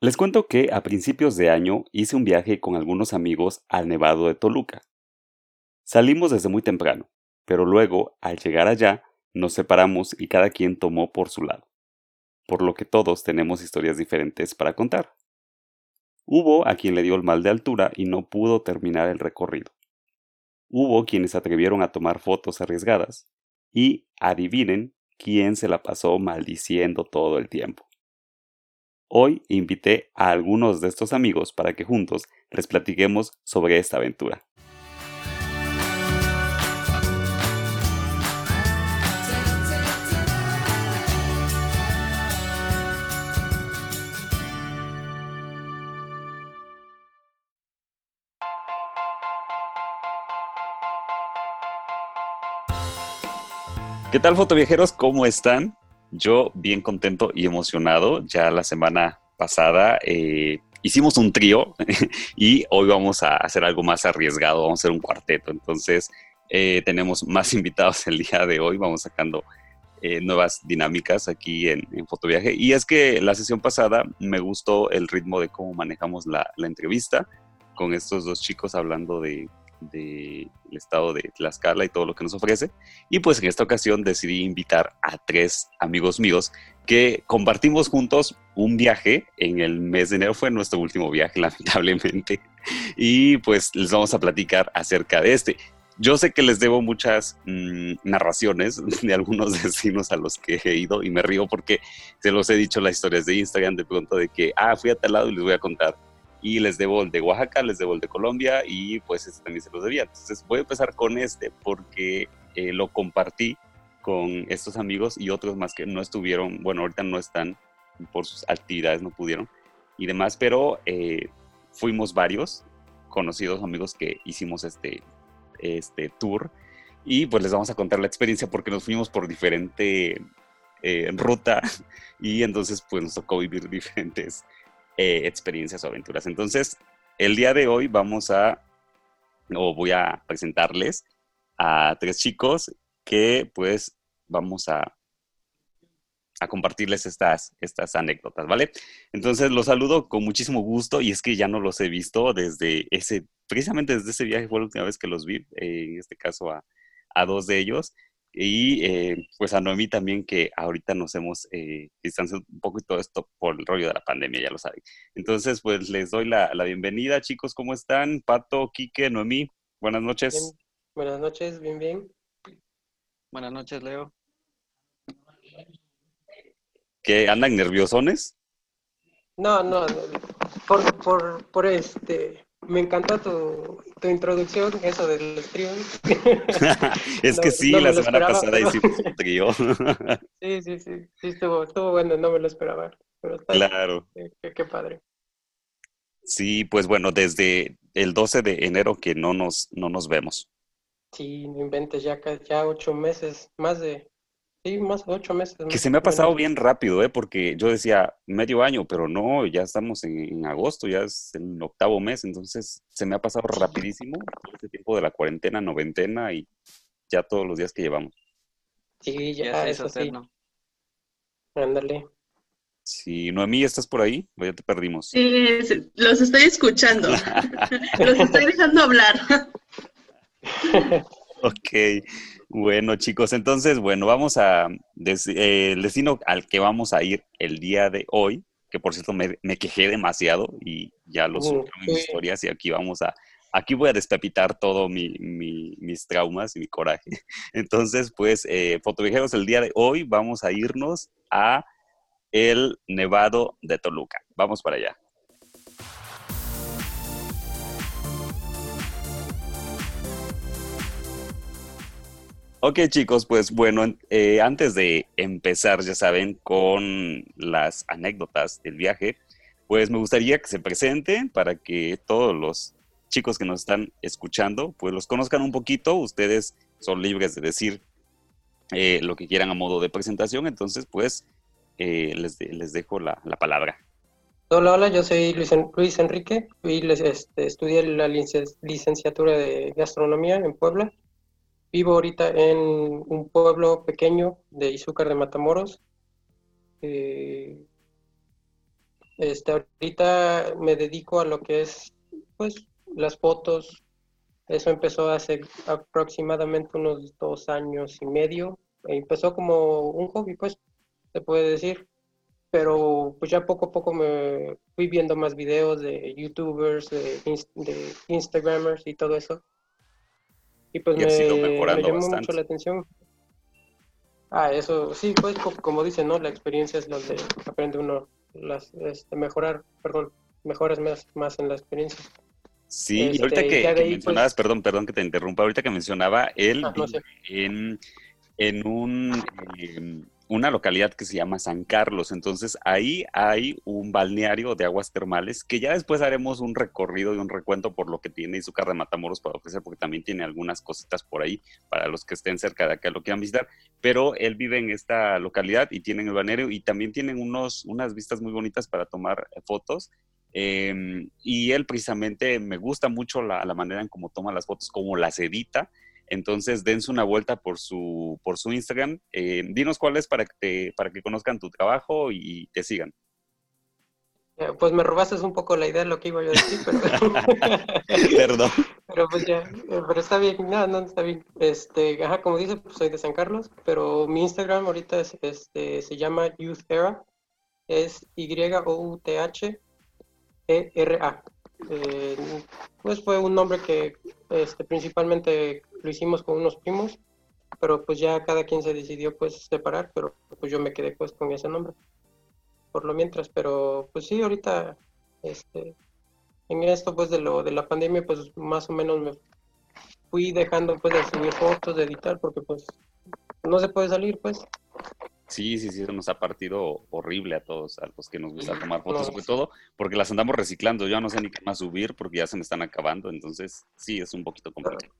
Les cuento que a principios de año hice un viaje con algunos amigos al Nevado de Toluca. Salimos desde muy temprano, pero luego, al llegar allá, nos separamos y cada quien tomó por su lado, por lo que todos tenemos historias diferentes para contar. Hubo a quien le dio el mal de altura y no pudo terminar el recorrido. Hubo quienes atrevieron a tomar fotos arriesgadas, y adivinen quién se la pasó maldiciendo todo el tiempo. Hoy invité a algunos de estos amigos para que juntos les platiquemos sobre esta aventura. ¿Qué tal fotoviajeros? ¿Cómo están? Yo bien contento y emocionado. Ya la semana pasada eh, hicimos un trío y hoy vamos a hacer algo más arriesgado, vamos a hacer un cuarteto. Entonces eh, tenemos más invitados el día de hoy, vamos sacando eh, nuevas dinámicas aquí en, Fotoviaje. Y es que la sesión pasada me gustó el ritmo de cómo manejamos la entrevista con estos dos chicos hablando de del estado de Tlaxcala y todo lo que nos ofrece. Y pues en esta ocasión decidí invitar a tres amigos míos que compartimos juntos un viaje en el mes de enero. Fue nuestro último viaje, lamentablemente. Y pues les vamos a platicar acerca de este. Yo sé que les debo muchas mm, narraciones de algunos vecinos a los que he ido y me río porque se los he dicho las historias de Instagram de pronto de que, ah, fui a tal lado y les voy a contar y les debo el de Oaxaca, les debo el de Colombia y pues este también se los debía. Entonces voy a empezar con este porque eh, lo compartí con estos amigos y otros más que no estuvieron, bueno, ahorita no están por sus actividades, no pudieron y demás, pero eh, fuimos varios conocidos amigos que hicimos este, este tour y pues les vamos a contar la experiencia porque nos fuimos por diferente eh, ruta y entonces pues nos tocó vivir diferentes eh, experiencias o aventuras. Entonces, el día de hoy vamos a, o voy a presentarles a tres chicos que pues vamos a, a compartirles estas, estas anécdotas, ¿vale? Entonces los saludo con muchísimo gusto y es que ya no los he visto desde ese, precisamente desde ese viaje fue la última vez que los vi, eh, en este caso a, a dos de ellos. Y eh, pues a Noemí también, que ahorita nos hemos eh, distanciado un poco y todo esto por el rollo de la pandemia, ya lo saben. Entonces, pues les doy la, bienvenida, chicos, ¿cómo están? Pato, Quique, Noemí, buenas noches. Buenas noches, bien, bien. Buenas noches, Leo. ¿Que andan nerviosones? No, no, por, por, por este, me encantó tu, tu introducción, eso del trío. es que sí, la semana pasada hicimos un trío. sí, sí, sí, sí, estuvo, estuvo bueno, no me lo esperaba. claro. Qué, padre. Sí, pues bueno, desde el 12 de enero que no nos, no nos vemos. Sí, no inventes, ya, ya ocho meses, más de, Sí, más de ocho meses. Que se me ha pasado bien rápido, ¿eh? Porque yo decía medio año, pero no, ya estamos en, agosto, ya es el octavo mes, entonces se me ha pasado rapidísimo este tiempo de la cuarentena, noventena y ya todos los días que llevamos. Sí, ya, eso sí. Ándale. Sí, Noemí, ¿estás por ahí? O ya te perdimos. Sí, los estoy escuchando. los estoy dejando hablar. ok. Bueno, chicos, entonces, bueno, vamos a, eh, el destino al que vamos a ir el día de hoy, que por cierto me, quejé demasiado y ya lo subí en mis historias y aquí vamos a, aquí voy a destapitar todo mi, mis traumas y mi coraje. Entonces, pues, eh, fotoviajeros, el día de hoy vamos a irnos a el Nevado de Toluca. Vamos para allá. Ok chicos, pues bueno, eh, antes de empezar, ya saben, con las anécdotas del viaje, pues me gustaría que se presenten para que todos los chicos que nos están escuchando, pues los conozcan un poquito. Ustedes son libres de decir eh, lo que quieran a modo de presentación, entonces pues eh, les, les, dejo la, palabra. Hola, hola, yo soy Luis, Luis Enrique y les, este, estudié la licenciatura de gastronomía en Puebla Vivo ahorita en un pueblo pequeño de Izúcar de Matamoros. Eh, Este, ahorita me dedico a lo que es, pues, las fotos. Eso empezó hace aproximadamente unos dos años y medio. Empezó como un hobby, pues, se puede decir. Pero pues ya poco a poco me fui viendo más videos de youtubers, de, de instagramers y todo eso. Y pues me, llamó mucho la atención. Ah, eso, sí, pues como dice, ¿no? La experiencia es donde aprende uno las, este, mejorar, perdón, mejoras más, más en la experiencia. Sí, y ahorita este, que, pues mencionabas, perdón, perdón que te interrumpa, ahorita que mencionaba, él ah, en, en un... Em, una localidad que se llama San Carlos. Entonces ahí hay un balneario de aguas termales que ya después haremos un recorrido y un recuento por lo que tiene Izúcar de Matamoros para ofrecer, porque también tiene algunas cositas por ahí para los que estén cerca de acá lo quieran visitar. Pero él vive en esta localidad y tienen el balneario y también tienen unos, unas vistas muy bonitas para tomar fotos. Em, y él precisamente me gusta mucho la, la manera en cómo toma las fotos, cómo las edita. Entonces, dense una vuelta por su, por su Instagram. Eh, dinos cuál es para que, para que conozcan tu trabajo y te sigan. Eh, pues me robaste un poco la idea de lo que iba yo a decir, pero... Perdón. pero pues ya, eh, pero está bien, no, no, está bien. Este, ajá, como dice, pues soy de San Carlos, pero mi Instagram ahorita es, este, se llama Youth Era, es Y-O-U-T-H-E-R-A. pues fue un nombre que este, principalmente lo hicimos con unos primos, pero pues ya cada quien se decidió pues separar, pero pues yo me quedé pues con ese nombre, por lo mientras, pero pues sí, ahorita, este, en esto pues de lo de la pandemia pues más o menos me fui dejando pues de subir fotos, de editar, porque pues no se puede salir pues. Sí, sí, sí, eso nos ha partido horrible a todos, a los que nos gusta tomar fotos, sobre todo porque las andamos reciclando. Yo no sé ni qué más subir porque ya se me están acabando, entonces sí, es un poquito complicado.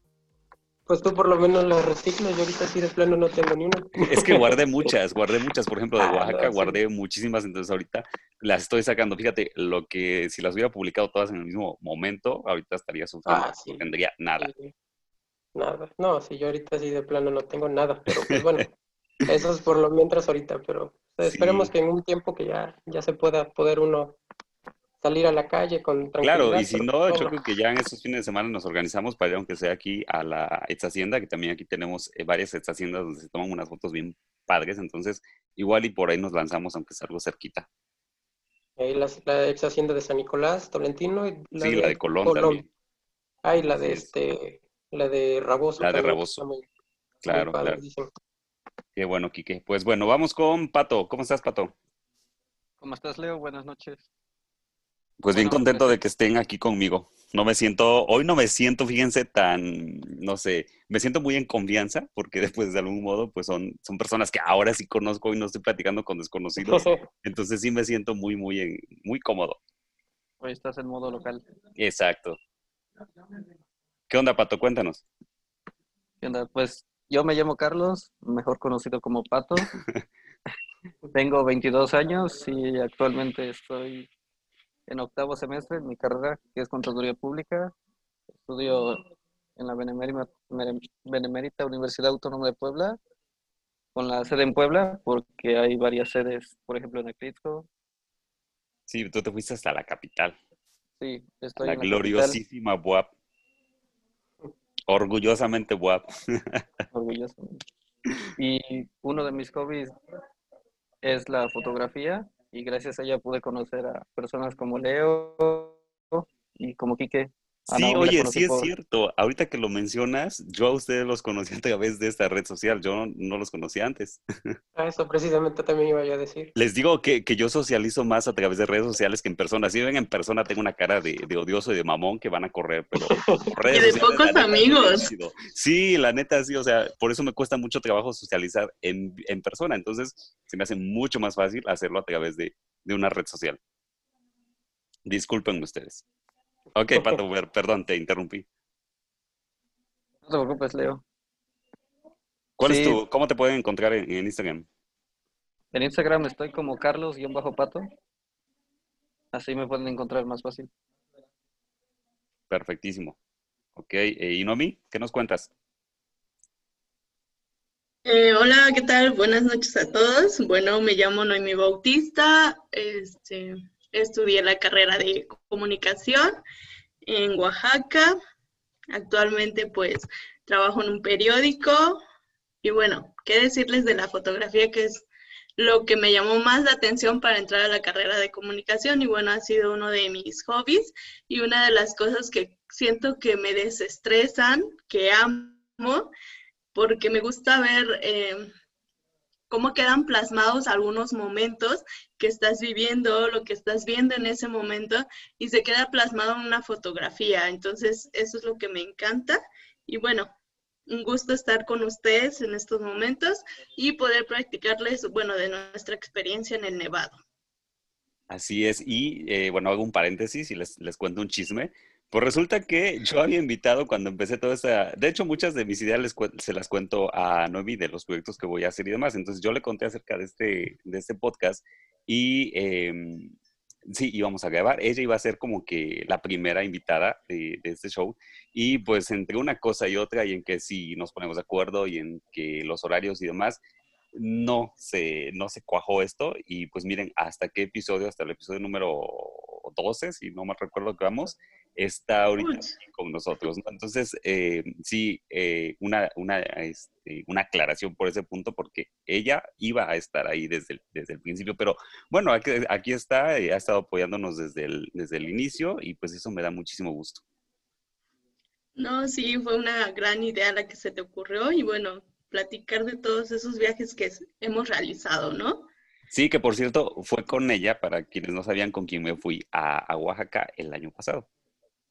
Pues tú por lo menos las reciclas, yo ahorita sí de plano no tengo ni una. Es que guardé muchas, guardé muchas, por ejemplo de ah, Oaxaca, guardé muchísimas, entonces ahorita las estoy sacando. Fíjate, lo que si las hubiera publicado todas en el mismo momento, ahorita estaría sufriendo, ah, no tendría nada. Nada, no, si yo ahorita sí de plano no tengo nada, pero pues bueno, eso es por lo mientras ahorita, pero esperemos que en un tiempo que ya, ya se pueda poder uno salir a la calle con tranquilidad. Claro, y si no, yo creo que ya en estos fines de semana nos organizamos para ir, aunque sea aquí a la ex hacienda, que también aquí tenemos eh, varias ex haciendas donde se toman unas fotos bien padres, entonces igual y por ahí nos lanzamos, aunque sea algo cerquita. la ex hacienda de San Nicolás, Tolentino. Y la sí, de la de Colón, también. Ah, y la de este, la de Raboso. La de Raboso. claro, claro. Qué bueno, Quique. Pues bueno, vamos con Pato. ¿Cómo estás, Pato? ¿Cómo estás, Leo? Buenas noches. Pues bien contento pues de que estén aquí conmigo. No me siento, hoy no me siento, fíjense, tan, no sé, me siento muy en confianza porque después de algún modo, pues son, son personas que ahora sí conozco y no estoy platicando con desconocidos. Entonces sí me siento muy, muy, muy cómodo. Hoy estás en modo local. Exacto. ¿Qué onda, Pato? Cuéntanos. ¿Qué onda? Pues yo me llamo Carlos, mejor conocido como Pato. Tengo 22 años y actualmente estoy en octavo semestre en mi carrera, que es Contaduría Pública. Estudio en la Benemérita, Universidad Autónoma de Puebla, con la sede en Puebla, porque hay varias sedes, por ejemplo, en Eclipso. Sí, tú te fuiste hasta la capital. Sí, estoy la en la gloriosísima BUAP. Orgullosamente BUAP. Orgullosamente. Y uno de mis hobbies es la fotografía y gracias a ella pude conocer a personas como Leo y como Quique, Sí, oye, sí es cierto. Ahorita que lo mencionas, yo a ustedes los conocí a través de esta red social. Yo no, los conocía antes. Ah, eso precisamente también iba yo a decir. Les digo que, yo socializo más a través de redes sociales que en persona. Si ven en persona, tengo una cara de, odioso y de mamón que van a correr, pero redes Y de pocos amigos. Sí, la neta, sí. O sea, por eso me cuesta mucho trabajo socializar en, persona. Entonces, se me hace mucho más fácil hacerlo a través de, de una red social. Disculpen ustedes. Ok, Pato, perdón, te interrumpí. No te preocupes, Leo. ¿Cuál es tu, ¿Cómo te pueden encontrar en, Instagram? En Instagram estoy como Carlos-Pato. Así me pueden encontrar más fácil. Perfectísimo. Ok, eh, ¿y Nomi? ¿Qué nos cuentas? Eh, hola, ¿qué tal? Buenas noches a todos. Bueno, me llamo Noemi Bautista. Este, estudié la carrera de comunicación en Oaxaca. Actualmente pues trabajo en un periódico y bueno, qué decirles de la fotografía que es lo que me llamó más la atención para entrar a la carrera de comunicación y bueno, ha sido uno de mis hobbies y una de las cosas que siento que me desestresan, que amo, porque me gusta ver eh, cómo quedan plasmados algunos momentos que estás viviendo, lo que estás viendo en ese momento y se queda plasmado en una fotografía. Entonces, eso es lo que me encanta. Y bueno, un gusto estar con ustedes en estos momentos y poder practicarles, bueno, de nuestra experiencia en el Nevado. Así es, y eh, bueno, hago un paréntesis y les, les cuento un chisme. Pues resulta que yo había invitado cuando empecé toda esta, de hecho muchas de mis ideas se las cuento a Noemi de los proyectos que voy a hacer y demás, entonces yo le conté acerca de este, de este podcast y em, sí, íbamos a grabar. Ella iba a ser como que la primera invitada de, este show. Y pues entre una cosa y otra, y en que sí nos ponemos de acuerdo y en que los horarios y demás, no se, no se cuajó esto. Y pues miren, hasta qué episodio, hasta el episodio número 12, si no me recuerdo que vamos, está ahorita con nosotros. Entonces, eh, sí, eh, una, una, este, una aclaración por ese punto, porque ella iba a estar ahí desde el, desde el principio, pero bueno, aquí, aquí está, eh, ha estado apoyándonos desde el, desde el inicio y pues eso me da muchísimo gusto. No, sí, fue una gran idea la que se te ocurrió y bueno, platicar de todos esos viajes que hemos realizado, ¿no? Sí, que por cierto, fue con ella, para quienes no sabían con quién me fui a, a Oaxaca el año pasado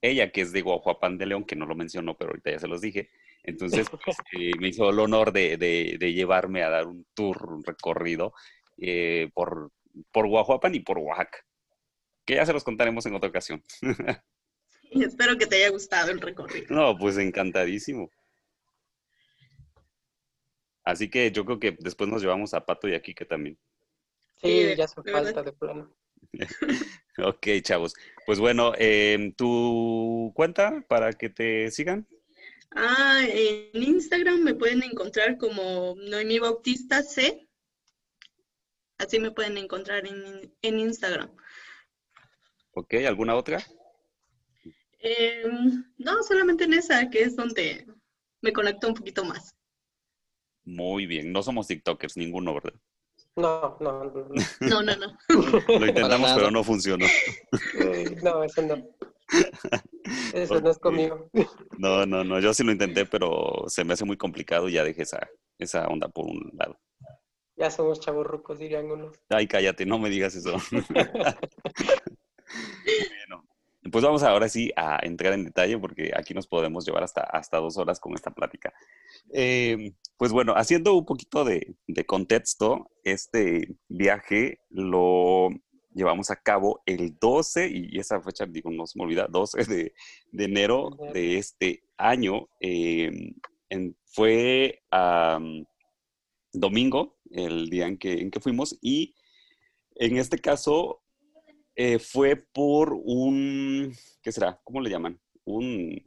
ella que es de Guajuapan de León, que no lo mencionó, pero ahorita ya se los dije. Entonces, pues, eh, me hizo el honor de, de, llevarme a dar un tour, un recorrido eh, por, por Guajuapan y por Oaxaca, que ya se los contaremos en otra ocasión. Y espero que te haya gustado el recorrido. No, pues encantadísimo. Así que yo creo que después nos llevamos a Pato y aquí que también. Sí, ya hace falta de plano. Ok, chavos. Pues bueno, em, ¿tu cuenta para que te sigan? Ah, en Instagram me pueden encontrar como Noemi Bautista C. Así me pueden encontrar en, Instagram. Ok, ¿alguna otra? Em, no, solamente en esa, que es donde me conecto un poquito más. Muy bien, no somos TikTokers, ninguno, ¿verdad? No, no, no. No, no, no. Lo intentamos, pero no funcionó. Eh, no, eso no. Eso no es conmigo. No, no, no. Yo sí lo intenté, pero se me hace muy complicado y ya dejé esa, esa onda por un lado. Ya somos chavorrucos, dirían unos. Ay, cállate, no me digas eso. bueno, pues vamos ahora sí a entrar en detalle porque aquí nos podemos llevar hasta, hasta dos horas con esta plática. Eh, pues bueno, haciendo un poquito de, contexto, este viaje lo llevamos a cabo el 12, y esa fecha, digo, no se me olvida, 12 de, enero de este año. Eh, fue domingo, el día en que, en que fuimos, y en este caso eh, fue por un, ¿qué será? ¿Cómo le llaman? Un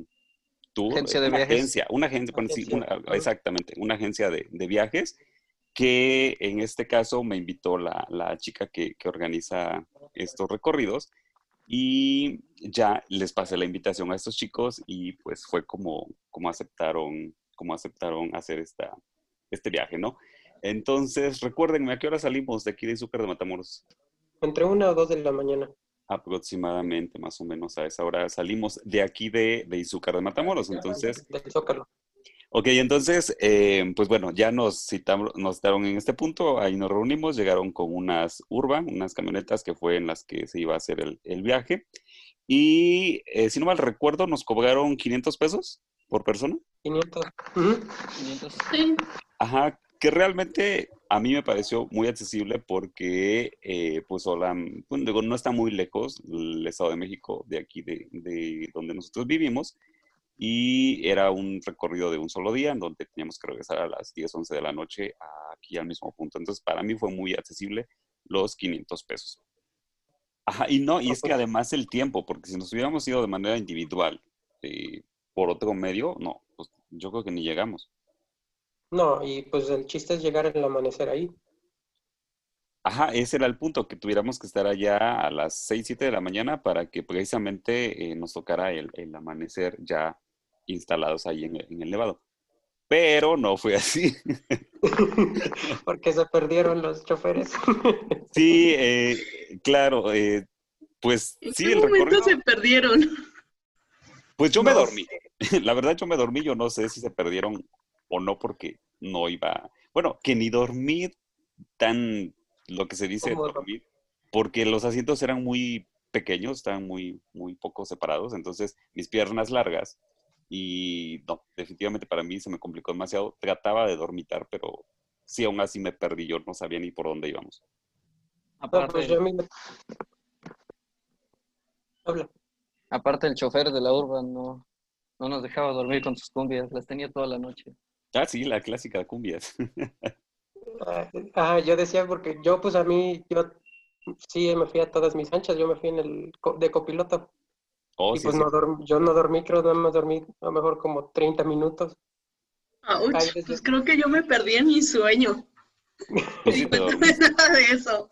tour. Agencia de una viajes. Agencia, una agencia, exactamente, una agencia de, viajes que en este caso me invitó la, chica que, organiza estos recorridos y ya les pasé la invitación a estos chicos y pues fue como, como aceptaron, como aceptaron hacer esta, este viaje, ¿no? Entonces, recuérdenme, ¿a qué hora salimos de aquí de Izúcar de Matamoros? Entre una o dos de la mañana. Aproximadamente, más o menos a esa hora salimos de aquí de, de Izúcar de Matamoros. Entonces. Del Zócalo. Ok, entonces, eh, pues bueno, ya nos citamos, nos citaron en este punto, ahí nos reunimos, llegaron con unas Urban, unas camionetas que fue en las que se iba a hacer el, viaje. Y eh, si no mal recuerdo, nos cobraron 500 pesos por persona. 500. 500. Sí. Ajá, que realmente a mí me pareció muy accesible porque, eh, pues, hola, pues, no está muy lejos el Estado de México de aquí, de, donde nosotros vivimos, y era un recorrido de un solo día en donde teníamos que regresar a las 10, 11 de la noche aquí al mismo punto. Entonces, para mí fue muy accesible los 500 pesos. Ajá, y no, y es que además el tiempo, porque si nos hubiéramos ido de manera individual eh, por otro medio, no, pues yo creo que ni llegamos. No, y pues el chiste es llegar al amanecer ahí. Ajá, ese era el punto, que tuviéramos que estar allá a las 6, 7 de la mañana para que precisamente eh, nos tocara el, el amanecer ya instalados ahí en el, en el Nevado. Pero no fue así. Porque se perdieron los choferes. Sí, eh, claro, eh, pues ¿En sí, qué el momento recorrido. se perdieron? Pues yo me dormí. La verdad, yo me dormí. Yo no sé si se perdieron o no, porque no iba. Bueno, que ni dormí tan lo que se dice dormir, porque los asientos eran muy pequeños, estaban muy, muy poco separados. Entonces, mis piernas largas. Y no, definitivamente para mí se me complicó demasiado. Trataba de dormitar, pero sí, aún así me perdí. Yo no sabía ni por dónde íbamos. No, Aparte, pues yo a mí me... Habla. aparte el chofer de la urban no, no nos dejaba dormir con sus cumbias, las tenía toda la noche. Ah, sí, la clásica de cumbias. Ah, ah, yo decía porque yo pues a mí, yo sí me fui a todas mis anchas, yo me fui en el co- de copiloto Oh, y sí, pues sí. no dorm- yo no dormí, creo nada más dormí a lo mejor como 30 minutos. Ouch, Ay, desde- pues creo que yo me perdí en mi sueño. Te cuéntame dormiste. nada de eso.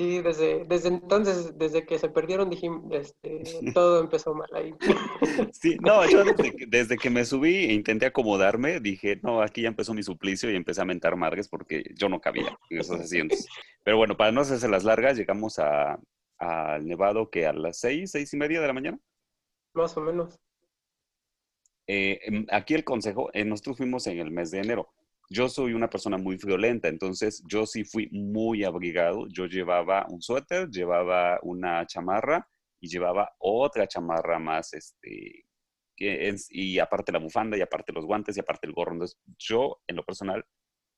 Sí, desde, desde entonces, desde que se perdieron, dijimos, este, todo empezó mal ahí. Sí, no, yo desde que, desde que me subí e intenté acomodarme, dije, no, aquí ya empezó mi suplicio y empecé a mentar madres porque yo no cabía en esos asientos. Pero bueno, para no hacerse las largas, llegamos a, al Nevado que a las seis, seis y media de la mañana. Más o menos. Eh, em, aquí el consejo, eh, nosotros fuimos en el mes de enero. Yo soy una persona muy friolenta, entonces yo sí fui muy abrigado. Yo llevaba un suéter, llevaba una chamarra y llevaba otra chamarra más, este, y aparte la bufanda y aparte los guantes y aparte el gorro. Entonces yo, en lo personal,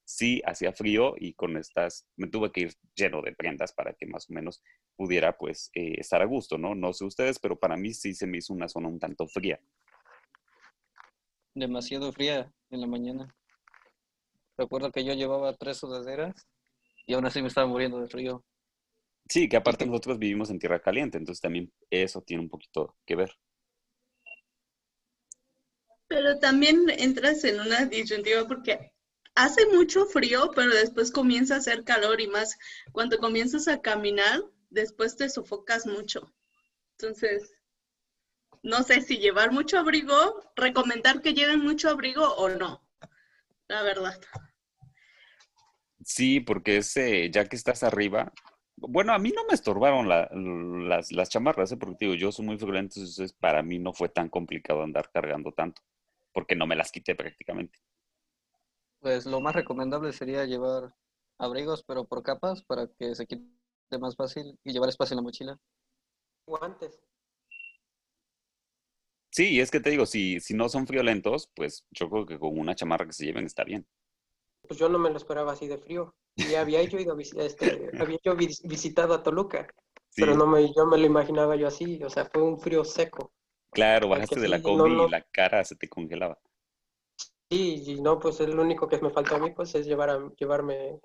sí hacía frío y con estas me tuve que ir lleno de prendas para que más o menos pudiera pues eh, estar a gusto, ¿no? No sé ustedes, pero para mí sí se me hizo una zona un tanto fría. Demasiado fría en la mañana. Recuerdo que yo llevaba tres sudaderas y aún así me estaba muriendo de frío. Sí, que aparte nosotros vivimos en tierra caliente, entonces también eso tiene un poquito que ver. Pero también entras en una disyuntiva porque hace mucho frío, pero después comienza a hacer calor y más cuando comienzas a caminar, después te sofocas mucho. Entonces, no sé si llevar mucho abrigo, recomendar que lleven mucho abrigo o no, la verdad. Sí, porque ese, ya que estás arriba, bueno, a mí no me estorbaron la- las, las chamarras, ¿eh? porque digo, yo soy muy friolento, entonces para mí no fue tan complicado andar cargando tanto, porque no me las quité prácticamente. Pues lo más recomendable sería llevar abrigos, pero por capas para que se quite más fácil y llevar espacio en la mochila. Guantes. Sí, y es que te digo, si, si no son friolentos, pues yo creo que con una chamarra que se lleven está bien. Pues yo no me lo esperaba así de frío. Y había yo ido este, había yo vis- visitado a Toluca, Sí, pero no me, yo me lo imaginaba yo así, o sea, fue un frío seco. claro, porque bajaste de la sí, no, combi no. y la cara se te congelaba. Sí, y no, pues el único que me faltó a mí pues es llevar a- llevarme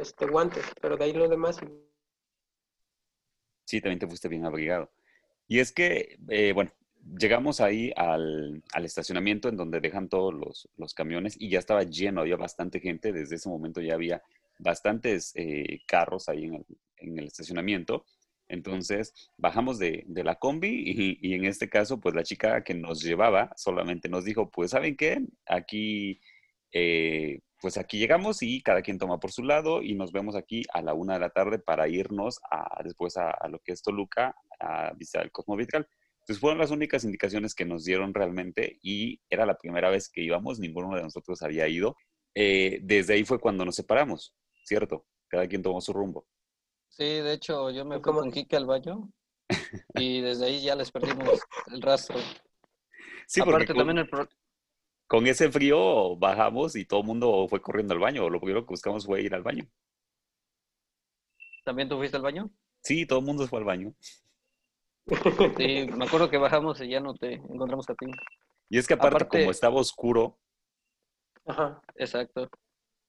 este guantes, pero de ahí lo demás Sí, también te fuiste bien abrigado. Y es que, eh, bueno, llegamos ahí al, al estacionamiento en donde dejan todos los, los camiones y ya estaba lleno, había bastante gente. Desde ese momento ya había bastantes eh, carros ahí en el, en el estacionamiento. Entonces bajamos de, de la combi y, y en este caso, pues la chica que nos llevaba solamente nos dijo, pues ¿saben qué? Aquí, eh, pues aquí llegamos y cada quien toma por su lado y nos vemos aquí a la una de la tarde para irnos a, después a, lo que es Toluca a visitar el Cosmo. Entonces fueron las únicas indicaciones que nos dieron realmente y era la primera vez que íbamos, ninguno de nosotros había ido. Eh, desde ahí fue cuando nos separamos, ¿cierto? Cada quien tomó su rumbo. Sí, de hecho yo me ¿Y fui con Kike al baño y desde ahí ya les perdimos el rastro. Sí, porque Aparte con, también el pro- con ese frío bajamos y todo el mundo fue corriendo al baño. Lo primero que buscamos fue ir al baño. ¿También tú fuiste al baño? Sí, todo el mundo fue al baño. Sí, me acuerdo que bajamos y ya no te encontramos a ti. Y es que aparte, Aparte- como estaba oscuro, Ajá. Exacto.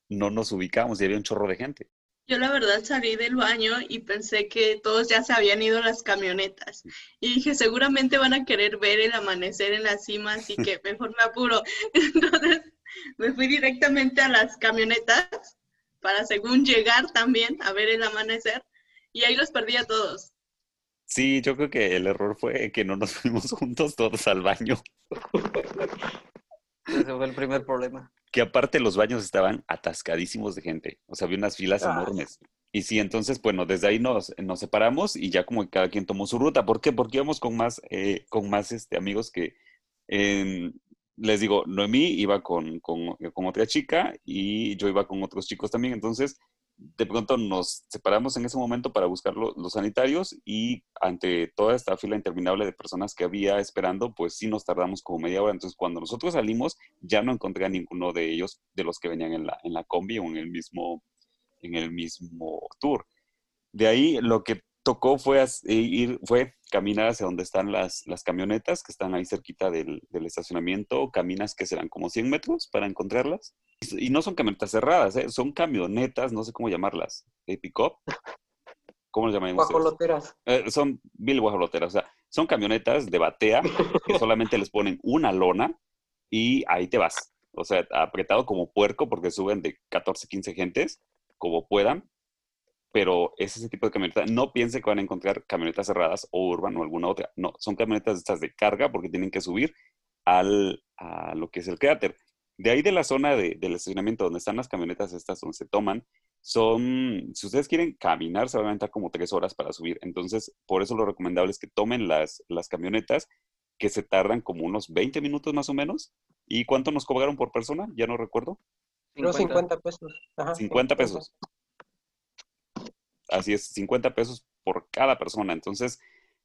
no nos ubicamos y había un chorro de gente. Yo la verdad salí del baño y pensé que todos ya se habían ido a las camionetas. Y dije, seguramente van a querer ver el amanecer en la cima, así que mejor me apuro. Entonces me fui directamente a las camionetas para según llegar también a ver el amanecer y ahí los perdí a todos. Sí, yo creo que el error fue que no nos fuimos juntos todos al baño. Ese fue el primer problema. Que aparte los baños estaban atascadísimos de gente. O sea, había unas filas Ah. enormes. Y sí, entonces, bueno, desde ahí nos, nos separamos y ya como que cada quien tomó su ruta. ¿Por qué? Porque íbamos con más, eh, con más este, amigos que, em, les digo, Noemí iba con, con, con otra chica y yo iba con otros chicos también. Entonces, de pronto nos separamos en ese momento para buscar lo- los sanitarios y ante toda esta fila interminable de personas que había esperando, pues sí nos tardamos como media hora. Entonces, cuando nosotros salimos, ya no encontré a ninguno de ellos, de los que venían en la, en la combi o en el mismo, en el mismo tour. De ahí lo que tocó fue eh, ir, fue caminar hacia donde están las, las camionetas, que están ahí cerquita del, del estacionamiento. Caminas que serán como 100 metros para encontrarlas. Y, y no son camionetas cerradas, ¿eh? son camionetas, no sé cómo llamarlas, de pick-up. ¿Cómo las llaman? Guajoloteras. Eh, son mil guajoloteras, o sea, son camionetas de batea que solamente les ponen una lona y ahí te vas. O sea, apretado como puerco porque suben de 14, 15 gentes, como puedan, pero es ese tipo de camioneta. No piense que van a encontrar camionetas cerradas o urban o alguna otra. No, son camionetas estas de carga porque tienen que subir al, a lo que es el cráter. De ahí de la zona de- del estacionamiento donde están las camionetas estas donde se toman, son, si ustedes quieren caminar, se van a aventar como tres horas para subir. Entonces, por eso lo recomendable es que tomen las, las camionetas que se tardan como unos 20 minutos más o menos. ¿Y cuánto nos cobraron por persona? Ya no recuerdo. Creo 50 pesos. Ajá, 50 pesos. Así es, 50 pesos por cada persona. Entonces,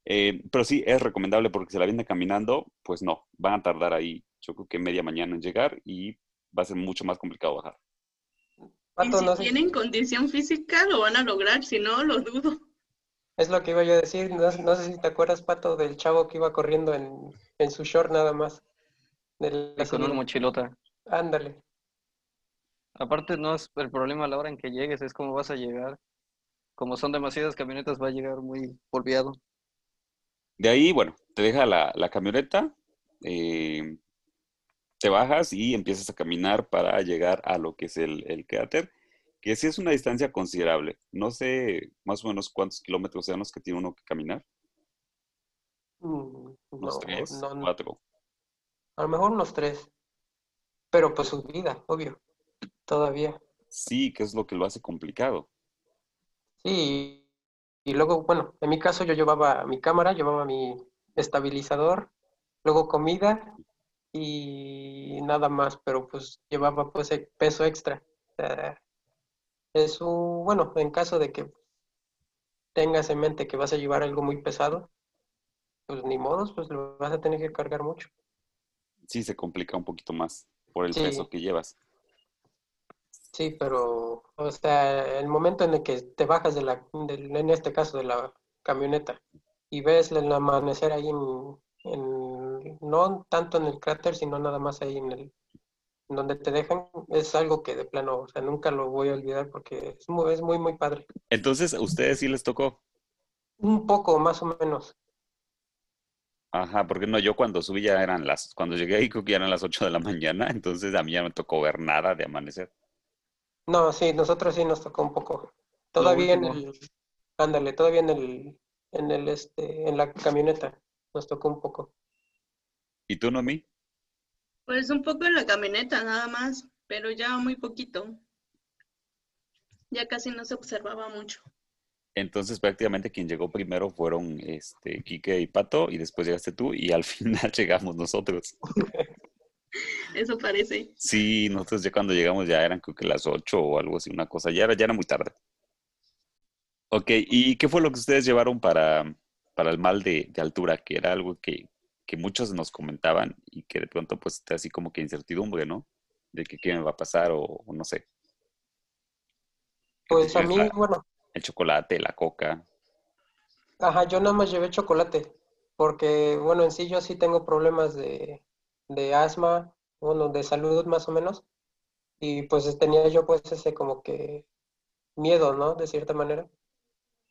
eh, pero sí es recomendable porque si la vienen caminando, pues no, van a tardar ahí, yo creo que media mañana en llegar y va a ser mucho más complicado bajar. Y si no sé, tienen condición física, lo van a lograr, si no, lo dudo. es lo que iba yo a decir. No, no sé si te acuerdas, Pato, del chavo que iba corriendo en, en su short nada más. Y con una mochilota. Ándale. Aparte, no es el problema a la hora en que llegues, es cómo vas a llegar. Como son demasiadas camionetas, va a llegar muy polviado. De ahí, bueno, te deja la, la camioneta, eh, te bajas y empiezas a caminar para llegar a lo que es el, el cráter, que sí es una distancia considerable. No sé más o menos cuántos kilómetros sean los que tiene uno que caminar. Mm, Unos No, tres, no, no. cuatro. A lo mejor unos tres. Pero pues subida, obvio. Todavía. Sí, que es lo que lo hace complicado. Sí. Y luego, bueno, en mi caso yo llevaba mi cámara, llevaba mi estabilizador, luego comida y nada más, pero pues llevaba pues e- peso extra. Es un, bueno, en caso de que tengas en mente que vas a llevar algo muy pesado, pues ni modos, pues lo vas a tener que cargar mucho. Sí, se complica un poquito más por el Sí. peso que llevas. Sí, pero, o sea, el momento en el que te bajas de la, en este caso de la camioneta y ves el amanecer ahí en, en- no tanto en el cráter, sino nada más ahí en el, donde te dejan, es algo que de plano, o sea, nunca lo voy a olvidar porque es muy, es muy, muy padre. Entonces, ¿a ustedes sí les tocó? Un poco, más o menos. Ajá, porque no, yo cuando subí ya eran las, cuando llegué ahí creo que ya eran las 8 de la mañana, entonces a mí ya me tocó ver nada de amanecer. No, sí, nosotros sí nos tocó un poco. Todavía en el, ándale, todavía en el, en el, este, en la camioneta nos tocó un poco. ¿Y tú, Nomi? Pues un poco en la camioneta nada más, pero ya muy poquito. Ya casi no se observaba mucho. Entonces prácticamente quien llegó primero fueron este, Quique y Pato y después llegaste tú y al final llegamos nosotros. Eso parece. Sí, nosotros ya cuando llegamos ya eran creo que las 8 o algo así, una cosa, ya era, ya era muy tarde. Ok, ¿y qué fue lo que ustedes llevaron para, para el mal de, de altura? Que era algo que, que muchos nos comentaban y que de pronto pues está así como que incertidumbre, ¿no? De que qué me va a pasar o, o no sé. ¿Qué te Pues a mí, La- bueno, el chocolate, la coca. ajá, yo nada más llevé chocolate, porque, bueno, en sí yo sí tengo problemas de, de asma, bueno, de salud más o menos, y pues tenía yo pues ese como que miedo, ¿no? De cierta manera.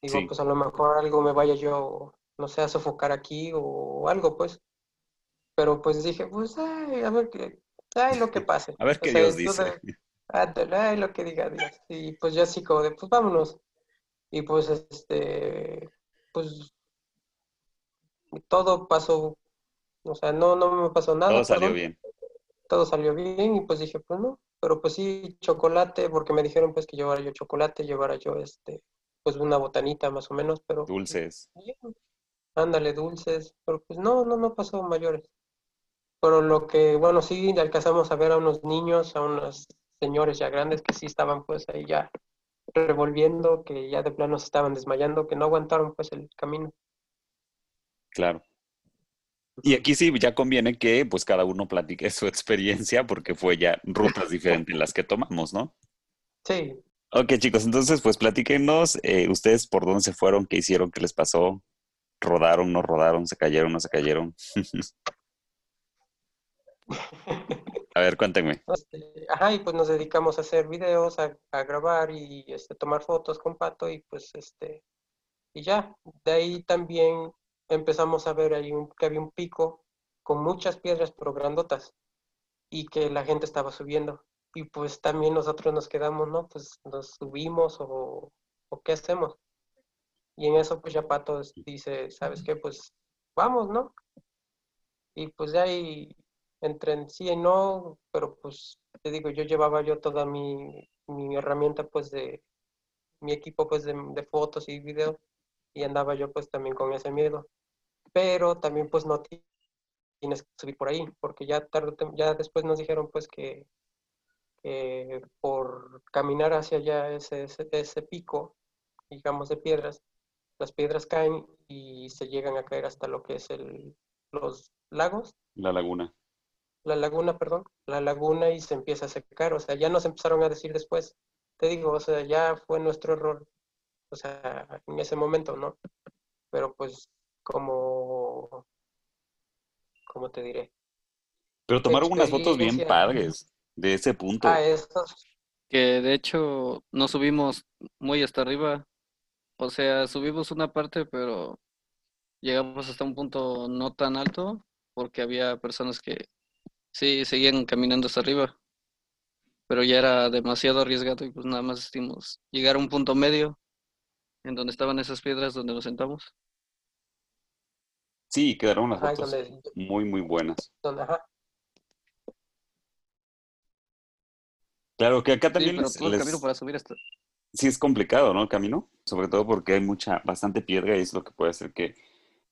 Digo, Sí. pues a lo mejor algo me vaya yo, no sé, a sofocar aquí o algo, pues. Pero pues dije, pues, ay, a ver qué, ay, lo que pase. A ver O qué sea, Dios yo dice. de- ay, lo que diga Dios. Y pues ya así como de, pues vámonos. Y pues este, pues todo pasó, o sea, no, no me pasó nada. Todo salió perdón. bien. Todo salió bien y pues dije, pues no, pero pues sí, chocolate, porque me dijeron pues que llevara yo chocolate, llevara yo este, pues una botanita más o menos, pero pues, Dulces. bien, ándale, dulces, pero pues no, no, no pasó mayores. Pero lo que, bueno, sí alcanzamos a ver a unos niños, a unos señores ya grandes que sí estaban pues ahí ya revolviendo, que ya de plano se estaban desmayando, que no aguantaron pues el camino. Claro. Y aquí sí ya conviene que pues cada uno platique su experiencia porque fue ya rutas diferentes las que tomamos, ¿no? Sí, Ok, chicos, entonces pues platíquenos eh, ustedes por dónde se fueron, qué hicieron, qué les pasó, rodaron, no rodaron, se cayeron, no se cayeron. A ver, cuéntenme. Este, ajá, y pues nos dedicamos a hacer videos, a, a grabar y este, tomar fotos con Pato y pues este, y ya, de ahí también empezamos a ver ahí un- que había un pico con muchas piedras pero grandotas y que la gente estaba subiendo y pues también nosotros nos quedamos, ¿no? Pues nos subimos o, o qué hacemos. Y en eso pues ya Pato dice, ¿sabes qué? Pues vamos, ¿no? Y pues de ahí entre en sí y no, pero pues te digo, yo llevaba yo toda mi, mi herramienta pues de mi equipo pues de, de fotos y videos y andaba yo pues también con ese miedo. Pero también pues no ti- tienes que subir por ahí, porque ya tarde, ya después nos dijeron pues que, que por caminar hacia allá ese, ese, ese pico, digamos de piedras, las piedras caen y se llegan a caer hasta lo que es el, los lagos La laguna. la laguna, perdón, la laguna y se empieza a secar, o sea, ya nos empezaron a decir después, te digo, o sea, ya fue nuestro error, o sea, en ese momento, ¿no? Pero pues como, ¿cómo te diré? Pero tomaron unas fotos bien padres de ese punto. Ah, estos, Que de hecho nos subimos muy hasta arriba. O sea, subimos una parte, pero llegamos hasta un punto no tan alto porque había personas que sí seguían caminando hasta arriba. Pero ya era demasiado arriesgado y pues nada más decidimos llegar a un punto medio en donde estaban esas piedras donde nos sentamos. Sí, quedaron unas ajá, fotos donde, muy, muy buenas. donde, ajá, Claro que acá Sí, también pero les- todo el les- camino para subir hasta... sí es complicado, ¿no? El camino, sobre todo porque hay mucha, bastante piedra y es lo que puede hacer que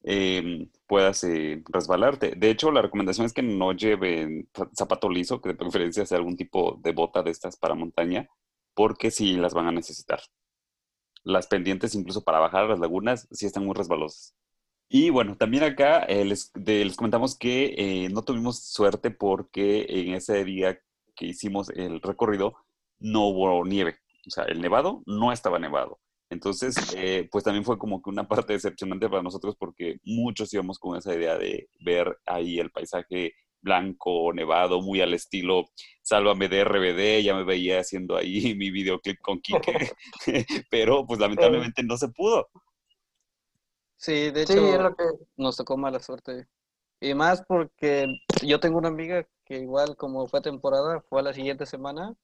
eh, puedas eh, resbalarte. De hecho, la recomendación es que no lleven za- zapato liso, que de preferencia sea algún tipo de bota de estas para montaña, porque sí las van a necesitar. Las pendientes, incluso para bajar a las lagunas, sí están muy resbalosas. Y bueno, también acá eh, les, de- les comentamos que eh, no tuvimos suerte porque en ese día que hicimos el recorrido no hubo nieve. O sea, el nevado no estaba nevado. Entonces, eh, pues también fue como que una parte decepcionante para nosotros porque muchos íbamos con esa idea de ver ahí el paisaje blanco, nevado, muy al estilo Sálvame de RBD, ya me veía haciendo ahí mi videoclip con Quique, pero pues lamentablemente no se pudo. Sí, de sí, hecho... es lo que, nos tocó mala suerte. Y más porque yo tengo una amiga que igual como fue temporada, fue a la siguiente semana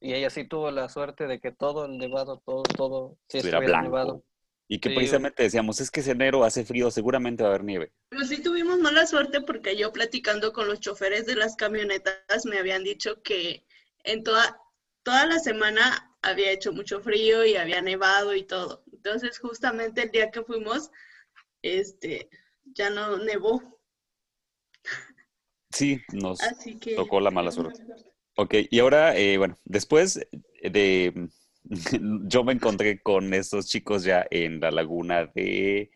y ella sí tuvo la suerte de que todo el nevado, todo, todo, sí Estuviera estuviera blanco. nevado. Y que Sí. precisamente decíamos, es que es enero, hace frío, seguramente va a haber nieve. Pero sí tuvimos mala suerte porque yo platicando con los choferes de las camionetas me habían dicho que en toda, toda la semana había hecho mucho frío y había nevado y todo. Entonces justamente el día que fuimos, este, ya no nevó. Sí, nos Así que... tocó la mala suerte. Ok, y ahora, eh, bueno, después de... Yo me encontré con estos chicos ya en la laguna de,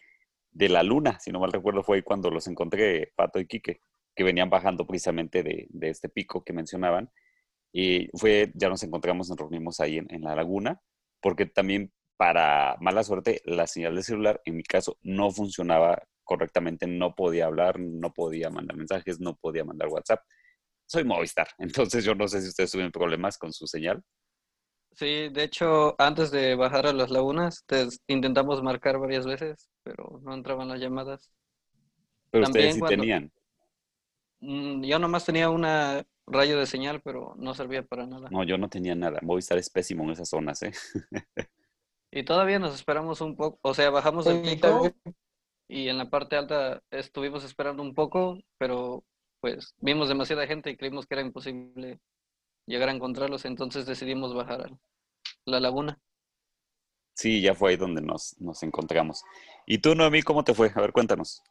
de la Luna, si no mal recuerdo, fue ahí cuando los encontré, Pato y Quique, que venían bajando precisamente de, de este pico que mencionaban. Y fue, ya nos encontramos, nos reunimos ahí en, en la laguna, porque también para mala suerte la señal de celular, en mi caso, no funcionaba correctamente, no podía hablar, no podía mandar mensajes, no podía mandar WhatsApp. Soy Movistar, entonces yo no sé si ustedes tuvieron problemas con su señal. Sí, de hecho, antes de bajar a las lagunas, te- intentamos marcar varias veces, pero no entraban las llamadas. Pero También ustedes sí cuando- tenían. Mm, Yo nomás tenía una, rayo de señal, pero no servía para nada. No, yo no tenía nada. Movistar es pésimo en esas zonas, ¿eh? Y todavía nos esperamos un poco, o sea, bajamos el pico y en la parte alta estuvimos esperando un poco, pero pues vimos demasiada gente y creímos que era imposible llegar a encontrarlos, entonces decidimos bajar a la laguna. Sí, ya fue ahí donde nos, nos encontramos. ¿Y tú, Noemí, cómo te fue? A ver, cuéntanos.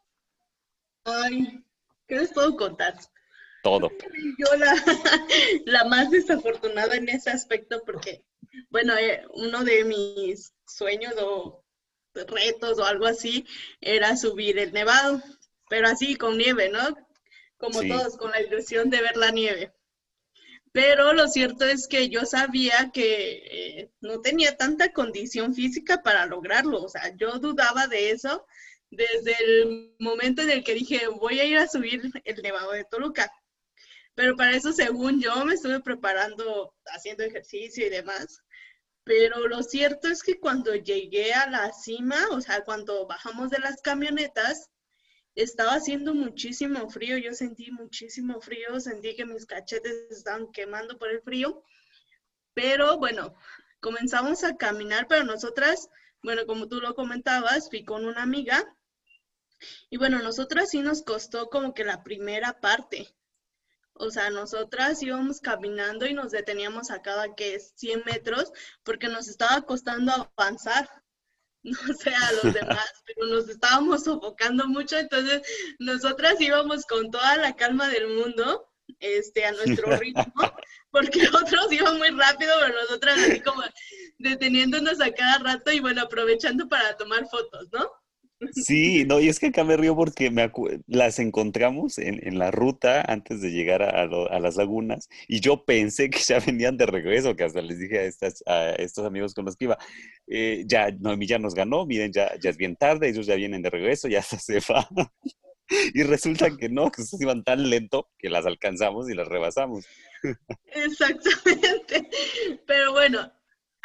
Ay, ¿qué les puedo contar? Todo. Yo la, la más desafortunada en ese aspecto porque, bueno, eh, uno de mis sueños o retos o algo así era subir el nevado, pero así con nieve, ¿no? Como Sí. todos, con la ilusión de ver la nieve. Pero lo cierto es que yo sabía que eh, no tenía tanta condición física para lograrlo, o sea, yo dudaba de eso desde el momento en el que dije, voy a ir a subir el nevado de Toluca. Pero para eso, según yo, me estuve preparando, haciendo ejercicio y demás. Pero lo cierto es que cuando llegué a la cima, o sea, cuando bajamos de las camionetas, estaba haciendo muchísimo frío. Yo sentí muchísimo frío, sentí que mis cachetes estaban quemando por el frío. Pero bueno, comenzamos a caminar, pero nosotras, bueno, como tú lo comentabas, fui con una amiga. Y bueno, nosotras sí nos costó como que la primera parte. O sea, nosotras íbamos caminando y nos deteníamos a cada que 100 metros porque nos estaba costando avanzar. No sé a los demás, pero nos estábamos sofocando mucho, entonces nosotras íbamos con toda la calma del mundo, este, a nuestro ritmo, porque otros iban muy rápido, pero nosotras así como deteniéndonos a cada rato y bueno, aprovechando para tomar fotos, ¿no? Sí, no, y es que acá me río porque me las encontramos en, en la ruta antes de llegar a, a lo- a las lagunas y yo pensé que ya venían de regreso, que hasta les dije a, estas, a estos amigos con los que iba, eh, ya Noemí ya nos ganó, miren, ya, ya es bien tarde, ellos ya vienen de regreso, ya se va. Y resulta que no, que ustedes iban tan lento que las alcanzamos y las rebasamos. Exactamente. Pero bueno,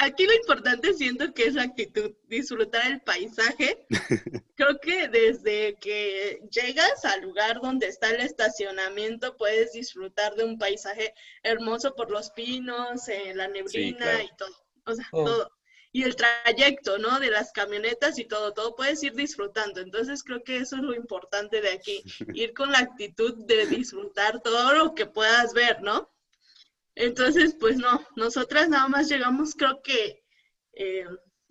aquí lo importante siento que es la actitud, disfrutar el paisaje. Creo que desde que llegas al lugar donde está el estacionamiento puedes disfrutar de un paisaje hermoso por los pinos, eh, la neblina claro. y todo. O sea, Oh. todo. Y el trayecto, ¿no? De las camionetas y todo, todo puedes ir disfrutando. Entonces creo que eso es lo importante de aquí, ir con la actitud de disfrutar todo lo que puedas ver, ¿no? Entonces, pues no, nosotras nada más llegamos creo que eh,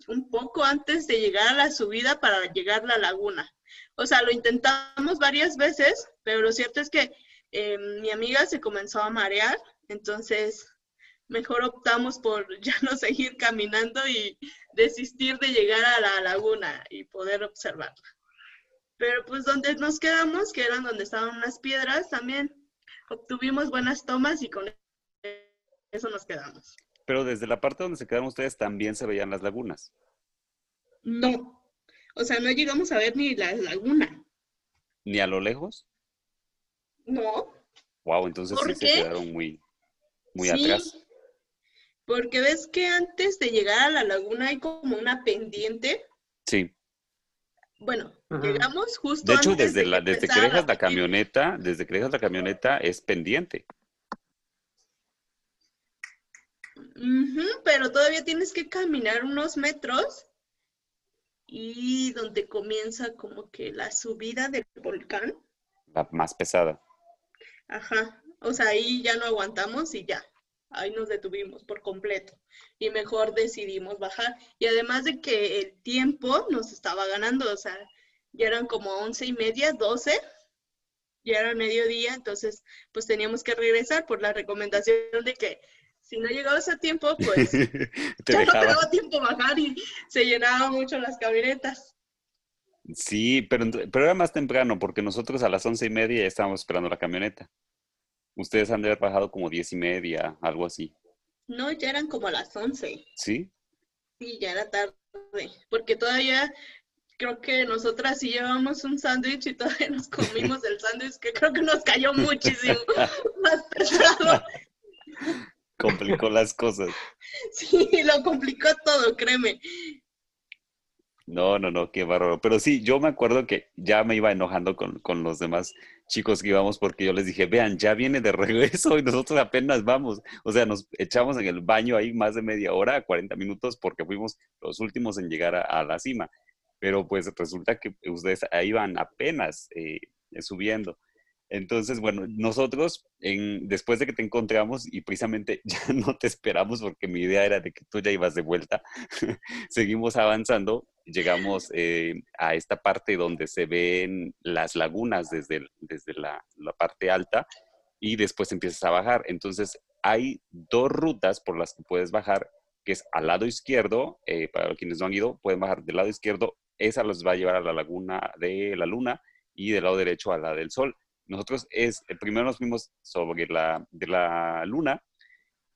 un poco antes de llegar a la subida para llegar a la laguna. O sea, lo intentamos varias veces, pero lo cierto es que eh, mi amiga se comenzó a marear, entonces mejor optamos por ya no seguir caminando y desistir de llegar a la laguna y poder observarla. Pero pues donde nos quedamos, que eran donde estaban unas piedras, también obtuvimos buenas tomas y con eso nos quedamos. Pero desde la parte donde se quedaron ustedes también se veían las lagunas. No, o sea, no llegamos a ver ni la laguna. Ni a lo lejos. No, Wow, entonces ¿Por sí se qué? quedaron muy, muy Sí, atrás. porque ves que antes de llegar a la laguna hay como una pendiente. Sí. Bueno, Ajá. llegamos justo De hecho, antes desde, de la, desde que dejas la camioneta, desde que dejas la camioneta es pendiente. Pero todavía tienes que caminar unos metros y donde comienza como que la subida del volcán. La más pesada. Ajá, o sea, ahí ya no aguantamos y ya, ahí nos detuvimos por completo y mejor decidimos bajar. Y además de que el tiempo nos estaba ganando, o sea, ya eran como once y media, doce, ya era mediodía, entonces pues teníamos que regresar por la recomendación de que si no llegabas a tiempo, pues Te ya no te daba tiempo bajar y se llenaban mucho las camionetas. Sí, pero, pero era más temprano porque nosotros a las once y media ya estábamos esperando la camioneta. Ustedes han de haber bajado como diez y media, algo así. No, ya eran como las once. ¿Sí? Sí, ya era tarde, porque todavía creo que nosotras sí llevamos un sándwich y todavía nos comimos el sándwich que creo que nos cayó muchísimo más pesado. Complicó las cosas. Sí, lo complicó todo, créeme. No, no, no, qué bárbaro. Pero sí, yo me acuerdo que ya me iba enojando con, con, los demás chicos que íbamos porque yo les dije, vean, ya viene de regreso y nosotros apenas vamos. O sea, nos echamos en el baño ahí más de media hora, 40 minutos, porque fuimos los últimos en llegar a, la cima. Pero pues resulta que ustedes ahí van apenas eh, subiendo. Entonces, bueno, nosotros en, después de que te encontramos y precisamente ya no te esperamos porque mi idea era de que tú ya ibas de vuelta, seguimos avanzando, llegamos eh, a esta parte donde se ven las lagunas desde, desde la, parte alta y después empiezas a bajar. Entonces, hay dos rutas por las que puedes bajar, que es al lado izquierdo, eh, para quienes no han ido, pueden bajar del lado izquierdo, esa los va a llevar a la laguna de la luna y del lado derecho a la del sol. Nosotros es, eh, primero nos fuimos sobre la, de la luna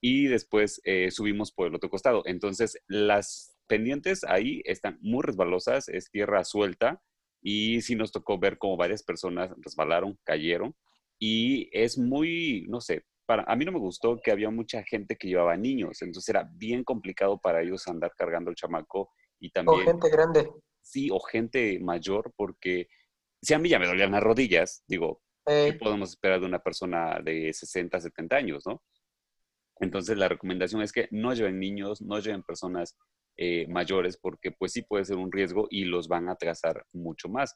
y después eh, subimos por el otro costado. Entonces, las pendientes ahí están muy resbalosas, es tierra suelta y sí nos tocó ver como varias personas resbalaron, cayeron y es muy, no sé, para, a mí no me gustó que había mucha gente que llevaba niños, entonces era bien complicado para ellos andar cargando el chamaco y también... O gente grande. Sí, o gente mayor, porque si a mí ya me dolían las rodillas, digo, ¿Qué podemos esperar de una persona de 60, 70 años, no? Entonces la recomendación es que no lleven niños, no lleven personas eh, mayores, porque pues sí puede ser un riesgo y los van a atrasar mucho más.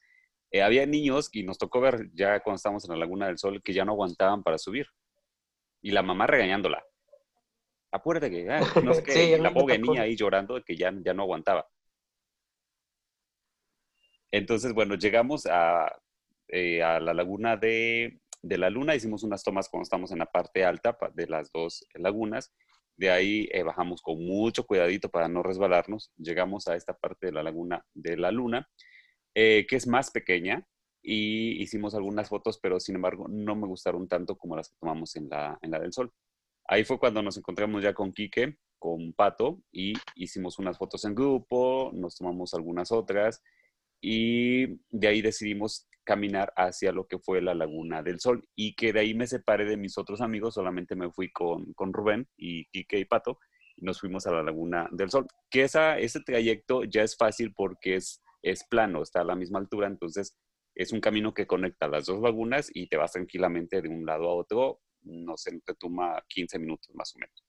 Eh, había niños, y nos tocó ver ya cuando estábamos en la Laguna del Sol, que ya no aguantaban para subir. Y la mamá regañándola. Apúrate que, ah, no sé qué, la pobre niña ahí llorando que ya, ya no aguantaba. Entonces, bueno, llegamos a, eh, a la laguna de, la luna, hicimos unas tomas cuando estamos en la parte alta de las dos lagunas. De ahí eh, bajamos con mucho cuidadito para no resbalarnos. Llegamos a esta parte de la laguna de la luna, eh, que es más pequeña, y hicimos algunas fotos, pero sin embargo no me gustaron tanto como las que tomamos en la, en la del sol. Ahí fue cuando nos encontramos ya con Quique, con Pato, y hicimos unas fotos en grupo, nos tomamos algunas otras, y de ahí decidimos caminar hacia lo que fue la Laguna del Sol y que de ahí me separé de mis otros amigos, solamente me fui con, con Rubén y Quique y Pato y nos fuimos a la Laguna del Sol, que esa, ese trayecto ya es fácil porque es, es plano, está a la misma altura, entonces es un camino que conecta las dos lagunas y te vas tranquilamente de un lado a otro, no sé, te toma 15 minutos más o menos.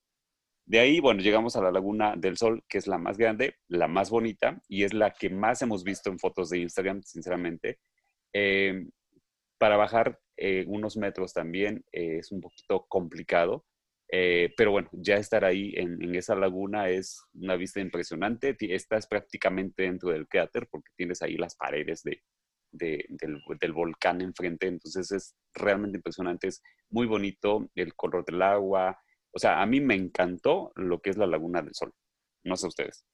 De ahí, bueno, llegamos a la Laguna del Sol, que es la más grande, la más bonita y es la que más hemos visto en fotos de Instagram, sinceramente. Eh, para bajar eh, unos metros también eh, es un poquito complicado, pero bueno, ya estar ahí en, esa laguna es una vista impresionante. Estás prácticamente dentro del cráter porque tienes ahí las paredes de, del, del, volcán enfrente, entonces es realmente impresionante, es muy bonito el color del agua, o sea, a mí me encantó lo que es la Laguna del Sol. No sé ustedes.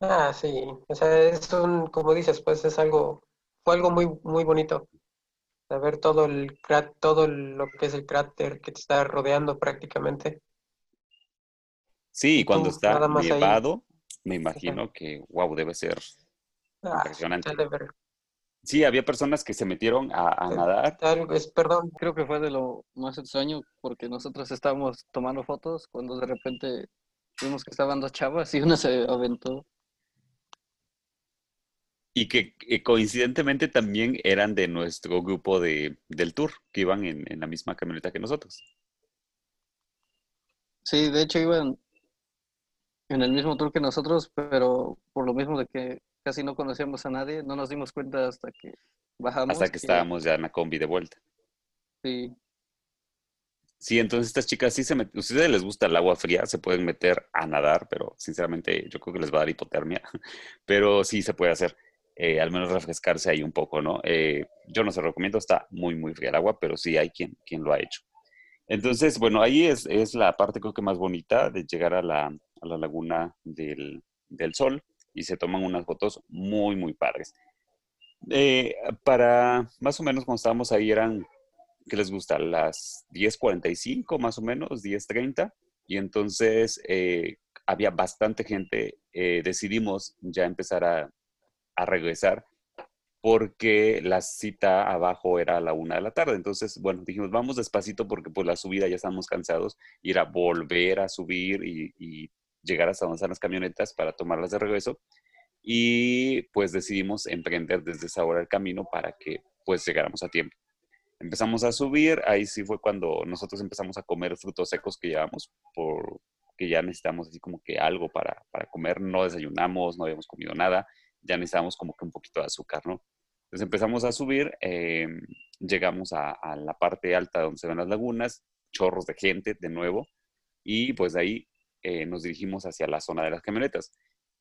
Ah, sí. O sea, es un, como dices, pues es algo, fue algo muy, muy bonito. De ver todo el todo lo que es el cráter que te está rodeando prácticamente. Sí, cuando está nevado, me imagino que, wow, debe ser ah, impresionante. Sí, había personas que se metieron a, nadar. perdón, creo que fue de lo más extraño porque nosotros estábamos tomando fotos cuando de repente vimos que estaban dos chavas y una se aventó. Y que, coincidentemente también eran de nuestro grupo de, del tour, que iban en, en la misma camioneta que nosotros. Sí, de hecho iban en el mismo tour que nosotros, pero por lo mismo de que casi no conocíamos a nadie, no nos dimos cuenta hasta que bajamos. Hasta que estábamos ya en la combi de vuelta. Sí. Sí, entonces estas chicas sí se meten, a ustedes les gusta el agua fría, se pueden meter a nadar, pero sinceramente yo creo que les va a dar hipotermia, pero sí se puede hacer, eh, al menos refrescarse ahí un poco, ¿no? Eh, yo no se recomiendo, está muy, muy fría el agua, pero sí hay quien, quien lo ha hecho. Entonces, bueno, ahí es, es la parte creo que más bonita de llegar a la, a la laguna del, del sol y se toman unas fotos muy, muy padres. Eh, para más o menos cuando estábamos ahí eran, ¿qué les gusta? Las 10.45 más o menos, 10.30. Y entonces había bastante gente. Decidimos ya empezar a, a, regresar porque la cita abajo era a la una de la tarde. Entonces, bueno, dijimos, vamos despacito porque por la subida ya estamos cansados y era volver a subir y, y llegar hasta donde están las camionetas para tomarlas de regreso. y pues decidimos emprender desde esa hora el camino para que pues llegáramos a tiempo. Empezamos a subir, ahí sí fue cuando nosotros empezamos a comer frutos secos que llevamos, porque ya necesitamos así como que algo para, para comer, no desayunamos, no habíamos comido nada, ya necesitábamos como que un poquito de azúcar, ¿no? Entonces empezamos a subir, em, llegamos a, la parte alta donde se ven las lagunas, chorros de gente de nuevo, y pues de ahí eh, nos dirigimos hacia la zona de las camionetas.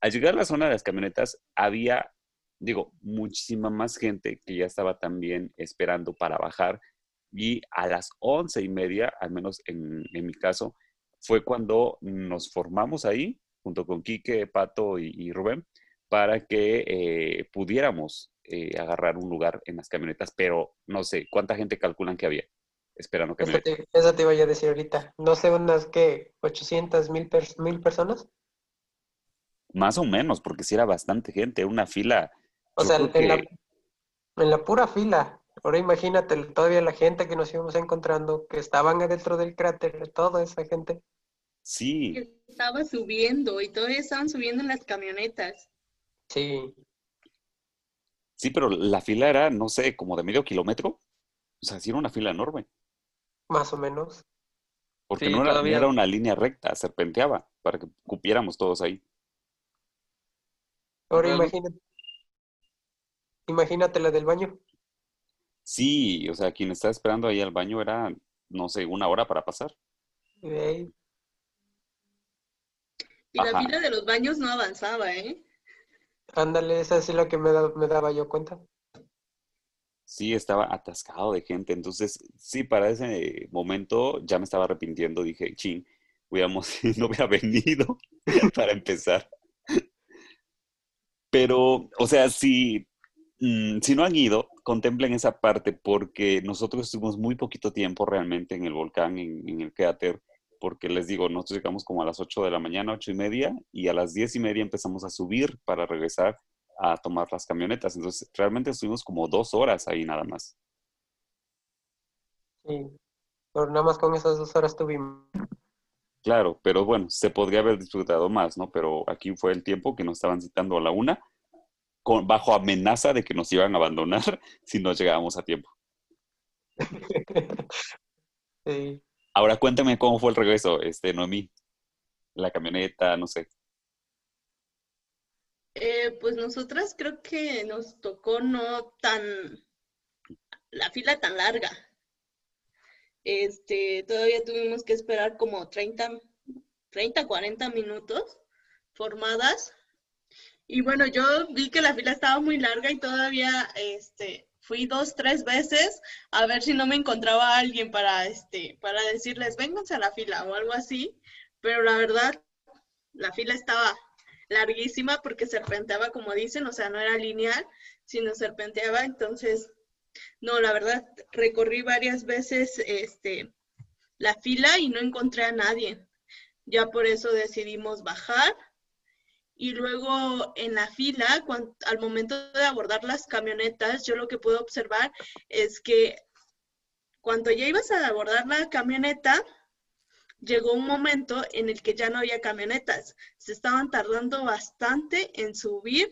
Al llegar a la zona de las camionetas había, digo, muchísima más gente que ya estaba también esperando para bajar y a las once y media, al menos en, en mi caso, fue cuando nos formamos ahí, junto con Quique, Pato y, Rubén, para que eh, pudiéramos eh, agarrar un lugar en las camionetas, pero no sé, ¿cuánta gente calculan que había? Esperando que eso te, eso te iba a decir ahorita. No sé, unas que 800 mil, mil personas. Más o menos, porque si era bastante gente, una fila. O sea, en, la, en la pura fila. Ahora imagínate todavía la gente que nos íbamos encontrando, que estaban adentro del cráter, toda esa gente. Sí. Que estaba subiendo y todavía estaban subiendo en las camionetas. Sí. Sí, pero la fila era, no sé, como de medio kilómetro. O sea, sí era una fila enorme. Más o menos. Porque no, era, era, una línea recta, serpenteaba para que cupiéramos todos ahí. Ahora imagínate. Imagínate la del baño. Sí, o sea, quien estaba esperando ahí al baño era, no sé, una hora para pasar. Y la fila de los baños no avanzaba, ¿eh? Ándale, esa es la que me, me daba yo cuenta sí estaba atascado de gente. Entonces, sí, para ese momento ya me estaba arrepintiendo. Dije, ching, hubiéramos, no hubiera venido para empezar. Pero, o sea, si, mm, si no han ido, contemplen esa parte porque nosotros estuvimos muy poquito tiempo realmente en el volcán, en, en el cráter, porque les digo, nosotros llegamos como a las 8 de la mañana, 8 y media, y a las 10 y media empezamos a subir para regresar a tomar las camionetas. Entonces, realmente estuvimos como dos horas ahí nada más. Sí, pero nada más con esas dos horas tuvimos. Claro, pero bueno, se podría haber disfrutado más, ¿no? Pero aquí fue el tiempo que nos estaban citando a la una, con, bajo amenaza de que nos iban a abandonar si no llegábamos a tiempo. sí. Ahora cuéntame cómo fue el regreso, este, Noemí. La camioneta, no sé. Eh, pues nosotras creo que nos tocó no tan, la fila tan larga. Este, todavía tuvimos que esperar como 30, 30, 40 minutos formadas. Y bueno, yo vi que la fila estaba muy larga y todavía, este, fui dos, tres veces a ver si no me encontraba alguien para, este, para decirles, vénganse a la fila o algo así. Pero la verdad, la fila estaba larguísima porque serpenteaba, como dicen, o sea, no era lineal, sino serpenteaba. Entonces, no, la verdad, recorrí varias veces este, la fila y no encontré a nadie. Ya por eso decidimos bajar. Y luego en la fila, al momento de abordar las camionetas, yo lo que puedo observar es que cuando ya ibas a abordar la camioneta, llegó un momento en el que ya no había camionetas. Se estaban tardando bastante en subir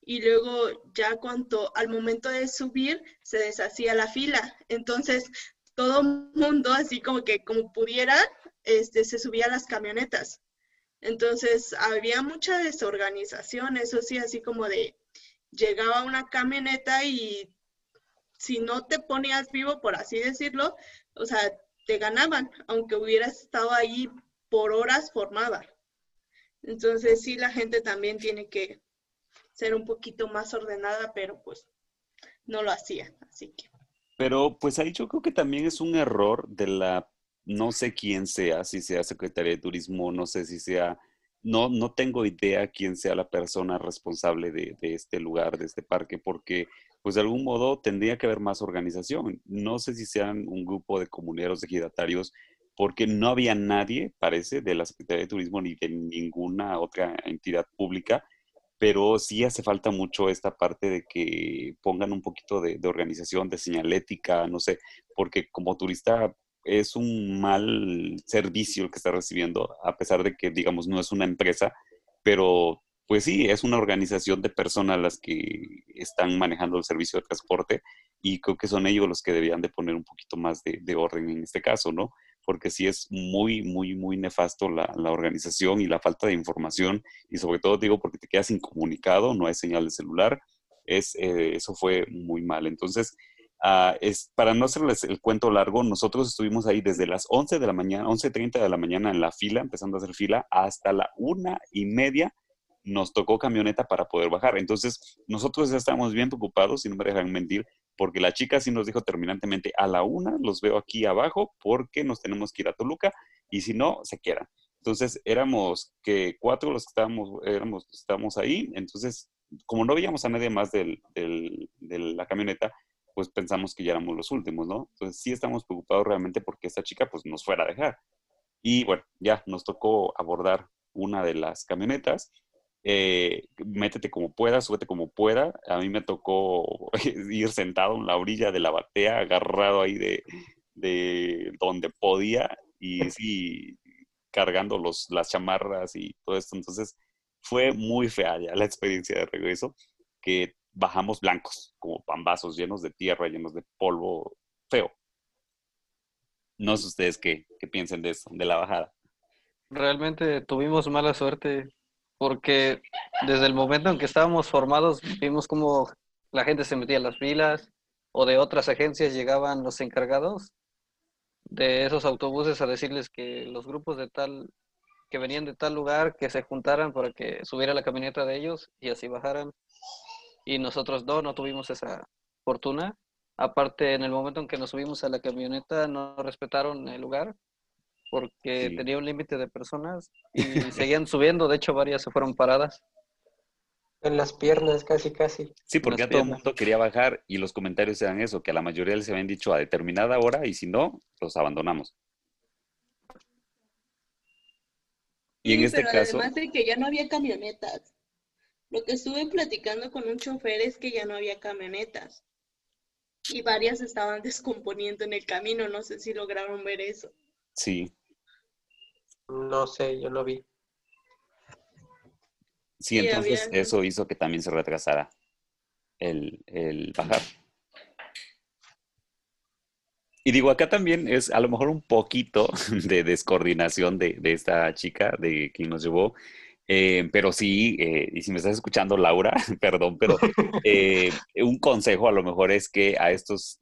y luego ya cuando al momento de subir se deshacía la fila. Entonces todo mundo, así como que como pudiera, este, se subía a las camionetas. Entonces había mucha desorganización, eso sí, así como de llegaba una camioneta y si no te ponías vivo, por así decirlo, o sea, te ganaban, aunque hubieras estado ahí por horas formada. Entonces sí, la gente también tiene que ser un poquito más ordenada, pero pues no lo hacía, así que. Pero pues ahí yo creo que también es un error de la, no sé quién sea, si sea Secretaría de Turismo, no sé si sea, no, no tengo idea quién sea la persona responsable de, de este lugar, de este parque, porque pues de algún modo tendría que haber más organización. No sé si sean un grupo de comuneros, de ejidatarios, porque no había nadie, parece, de la Secretaría de Turismo ni de ninguna otra entidad pública, pero sí hace falta mucho esta parte de que pongan un poquito de, organización, de señalética, no sé, porque como turista es un mal servicio el que está recibiendo, a pesar de que, digamos, no es una empresa, pero pues sí, es una organización de personas las que están manejando el servicio de transporte y creo que son ellos los que deberían de poner un poquito más de, orden en este caso, ¿no? Porque sí es muy, muy, muy nefasto la, organización y la falta de información y sobre todo digo porque te quedas incomunicado, no hay señal de celular, es, eh, eso fue muy mal. Entonces, ah, es, para no hacerles el cuento largo, nosotros estuvimos ahí desde las 11 de la mañana, 11.30 de la mañana en la fila, empezando a hacer fila, hasta la una y media nos tocó camioneta para poder bajar. Entonces, nosotros ya estábamos bien preocupados, y no me dejan mentir, porque la chica sí nos dijo terminantemente, a la una los veo aquí abajo porque nos tenemos que ir a Toluca y si no, se quedan. Entonces, éramos que cuatro los que estábamos, éramos, estábamos ahí. Entonces, como no veíamos a nadie más del, del, de la camioneta, pues pensamos que ya éramos los últimos, ¿no? Entonces, sí estamos preocupados realmente porque esta chica pues nos fuera a dejar. Y bueno, ya nos tocó abordar una de las camionetas eh, métete como pueda, súbete como pueda. A mí me tocó ir sentado en la orilla de la batea, agarrado ahí de, de donde podía y sí, cargando los, las chamarras y todo esto. Entonces fue muy fea ya la experiencia de regreso, que bajamos blancos, como pambazos llenos de tierra, llenos de polvo, feo. No sé ustedes qué, qué piensen de eso, de la bajada. Realmente tuvimos mala suerte porque desde el momento en que estábamos formados vimos cómo la gente se metía en las filas o de otras agencias llegaban los encargados de esos autobuses a decirles que los grupos de tal que venían de tal lugar que se juntaran para que subiera la camioneta de ellos y así bajaran y nosotros no no tuvimos esa fortuna aparte en el momento en que nos subimos a la camioneta no respetaron el lugar porque tenía un límite de personas y seguían subiendo, de hecho varias se fueron paradas. En las piernas, casi, casi. Sí, porque todo el mundo quería bajar y los comentarios eran eso, que a la mayoría les habían dicho a determinada hora y si no, los abandonamos. Y en este caso... Además de que ya no había camionetas. Lo que estuve platicando con un chofer es que ya no había camionetas. Y varias estaban descomponiendo en el camino, no sé si lograron ver eso. Sí, no sé, yo no vi. Sí, entonces eso hizo que también se retrasara el, bajar. Y digo, acá también es a lo mejor un poquito de descoordinación de, esta chica, de quien nos llevó, eh, pero sí, eh, y si me estás escuchando, Laura, perdón, pero eh, un consejo a lo mejor es que a estos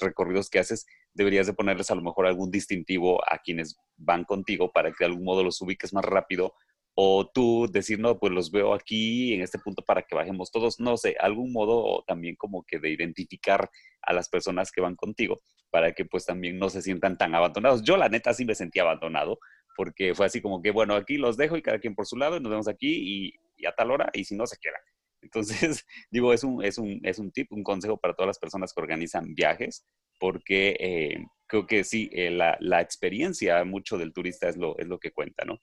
recorridos que haces, deberías de ponerles a lo mejor algún distintivo a quienes van contigo para que de algún modo los ubiques más rápido o tú decir, no, pues los veo aquí en este punto para que bajemos todos, no sé, algún modo también como que de identificar a las personas que van contigo para que pues también no se sientan tan abandonados. Yo la neta sí me sentí abandonado porque fue así como que, bueno, aquí los dejo y cada quien por su lado y nos vemos aquí y, y a tal hora y si no se queda. Entonces, digo, es un, es, un, es un tip, un consejo para todas las personas que organizan viajes, porque eh, creo que sí, eh, la, la, experiencia mucho del turista es lo, es lo que cuenta, ¿no?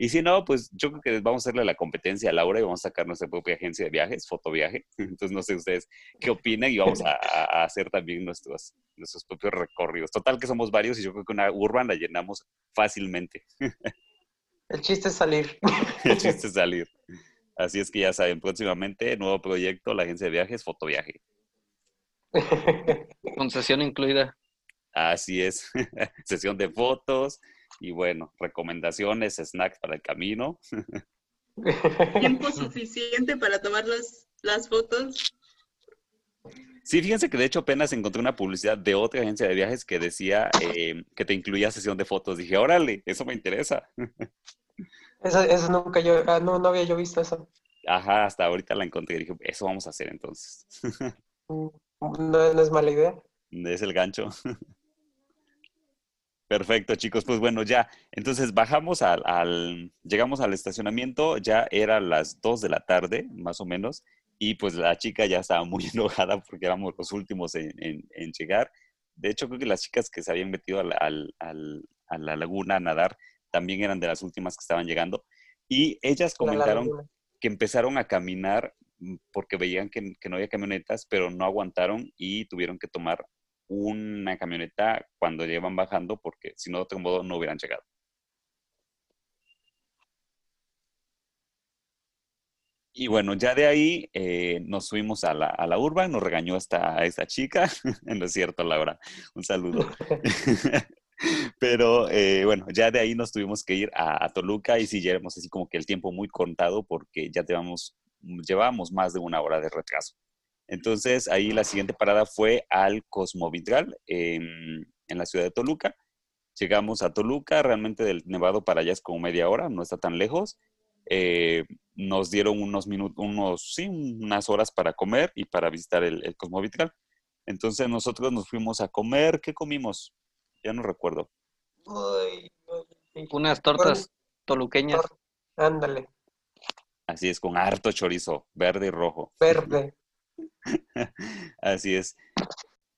Y si no, pues yo creo que vamos a hacerle la competencia a Laura y vamos a sacar nuestra propia agencia de viajes, fotoviaje. Entonces, no sé ustedes qué opinan y vamos a, a, hacer también nuestros, nuestros propios recorridos. Total que somos varios y yo creo que una urban la llenamos fácilmente. El chiste es salir. El chiste es salir. Así es que ya saben, próximamente, nuevo proyecto, la agencia de viajes, fotoviaje. Con sesión incluida. Así es, sesión de fotos y bueno, recomendaciones, snacks para el camino. Tiempo suficiente para tomar las, fotos. Sí, fíjense que de hecho apenas encontré una publicidad de otra agencia de viajes que decía eh, que te incluía sesión de fotos. Dije, órale, eso me interesa. Eso, nunca yo, ah, no, no había yo visto eso. Ajá, hasta ahorita la encontré y dije, eso vamos a hacer entonces. Mm. No, es mala idea. Es el gancho. Perfecto, chicos. Pues bueno, ya. Entonces bajamos al, llegamos al estacionamiento, ya era las 2 de la tarde, más o menos, y pues la chica ya estaba muy enojada porque éramos los últimos en, llegar. De hecho, creo que las chicas que se habían metido al, a la laguna a nadar también eran de las últimas que estaban llegando. Y ellas comentaron que empezaron a caminar Mm, porque veían que, no había camionetas, pero no aguantaron y tuvieron que tomar una camioneta cuando llevan bajando, porque si no, de otro modo no hubieran llegado. Y bueno, ya de ahí eh, nos fuimos a la, a la urban, nos regañó esta, esta chica, no es cierto, Laura, un saludo. Pero eh, bueno, ya de ahí nos tuvimos que ir a, Toluca y sí, ya éramos así como que el tiempo muy contado porque ya llevamos, más de una hora de retraso. Entonces ahí la siguiente parada fue al Cosmovitral en, en la ciudad de Toluca. Llegamos a Toluca, realmente del Nevado para allá es como media hora, no está tan lejos. Eh, nos dieron unos minutos, unos, sí, unas horas para comer y para visitar el, el Cosmovitral. Entonces nosotros nos fuimos a comer. ¿Qué comimos? Ya no recuerdo. Unas tortas toluqueñas. Ándale. Así es, con harto chorizo, verde y rojo. Verde. Así es.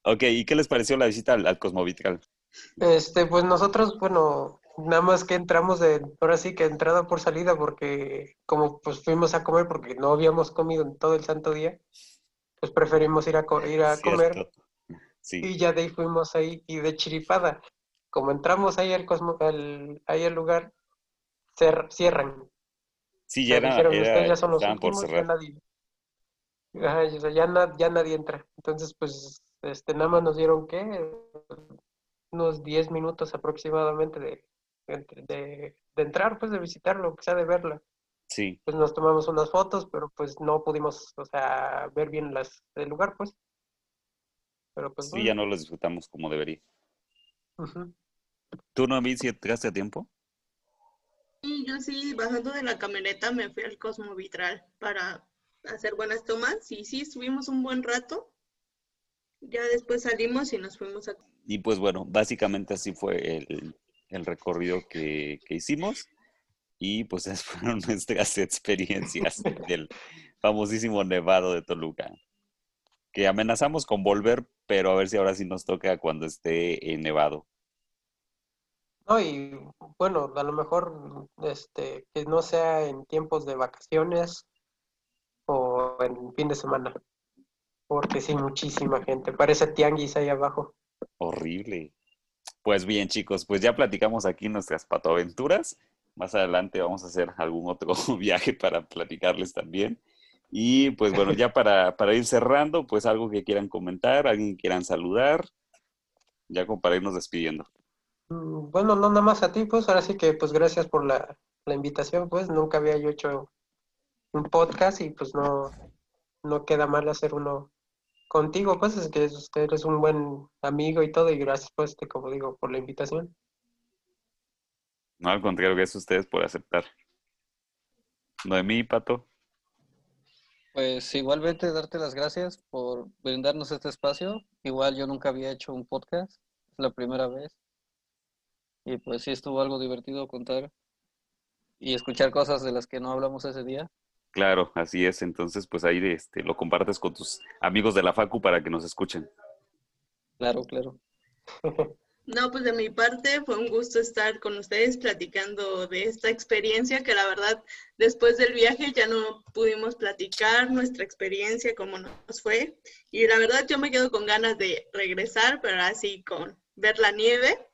Ok, ¿y qué les pareció la visita al, al Cosmovitral? Este, pues nosotros, bueno, nada más que entramos de, ahora sí que entrada por salida, porque como pues fuimos a comer porque no habíamos comido en todo el santo día, pues preferimos ir a, ir a comer y ya de ahí fuimos ahí y de chiripada. Como entramos ahí al, cosmo, al, ahí al lugar, cierran. Sí, ya, era, era, ya son los últimos, ya nadie, ya, ya nadie entra. Entonces, pues, este, nada más nos dieron, ¿qué? Unos 10 minutos aproximadamente de, de, de entrar, pues, de visitarlo, sea de verla. Sí. Pues nos tomamos unas fotos, pero pues no pudimos, o sea, ver bien las, el lugar, pues. Pero pues, sí, ya no los disfrutamos como debería. ¿Tú, no si entraste a tiempo? Sí, yo sí, bajando de la camioneta me fui al Cosmo Vitral para hacer buenas tomas y sí, estuvimos un buen rato. Ya después salimos y nos fuimos a... Y pues bueno, básicamente así fue el, el recorrido que, que, hicimos y pues esas fueron nuestras experiencias del famosísimo Nevado de Toluca que amenazamos con volver, pero a ver si ahora sí nos toca cuando esté nevado. No, y bueno, a lo mejor este, que no sea en tiempos de vacaciones o en fin de semana, porque sí, muchísima gente, parece tianguis ahí abajo. Horrible. Pues bien, chicos, pues ya platicamos aquí nuestras patoaventuras. Más adelante vamos a hacer algún otro viaje para platicarles también. Y pues bueno, ya para, para ir cerrando, pues algo que quieran comentar, alguien que quieran saludar, ya como para irnos despidiendo. Mm, bueno, no nada más a ti, pues ahora sí que pues gracias por la, la invitación, pues nunca había yo hecho un podcast y pues no, no queda mal hacer uno contigo, pues es que eres un buen amigo y todo y gracias pues, te, como digo, por la invitación. No, al contrario, gracias a ustedes por aceptar. Noemí, Pato. Pues igualmente darte las gracias por brindarnos este espacio. Igual yo nunca había hecho un podcast, es la primera vez. Y pues sí estuvo algo divertido contar y escuchar cosas de las que no hablamos ese día. Claro, así es. Entonces, pues ahí este, lo compartes con tus amigos de la Facu para que nos escuchen. Claro, claro. No, pues de mi parte fue un gusto estar con ustedes platicando de esta experiencia que la verdad después del viaje ya no pudimos platicar nuestra experiencia, cómo nos fue. Y la verdad yo me quedo con ganas de regresar, pero así con ver la nieve.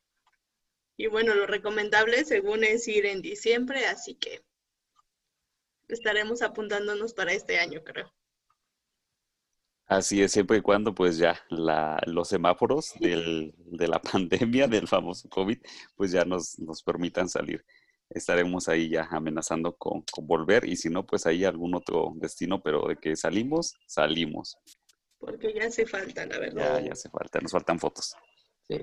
Y bueno, lo recomendable según es ir en diciembre, así que estaremos apuntándonos para este año, creo. Así es, siempre y cuando pues ya la, los semáforos del, de la pandemia, del famoso COVID, pues ya nos, nos permitan salir. Estaremos ahí ya amenazando con, con, volver y si no, pues ahí algún otro destino, pero de que salimos, salimos. Porque ya hace falta, la verdad. Ya, ya hace falta, nos faltan fotos. Sí.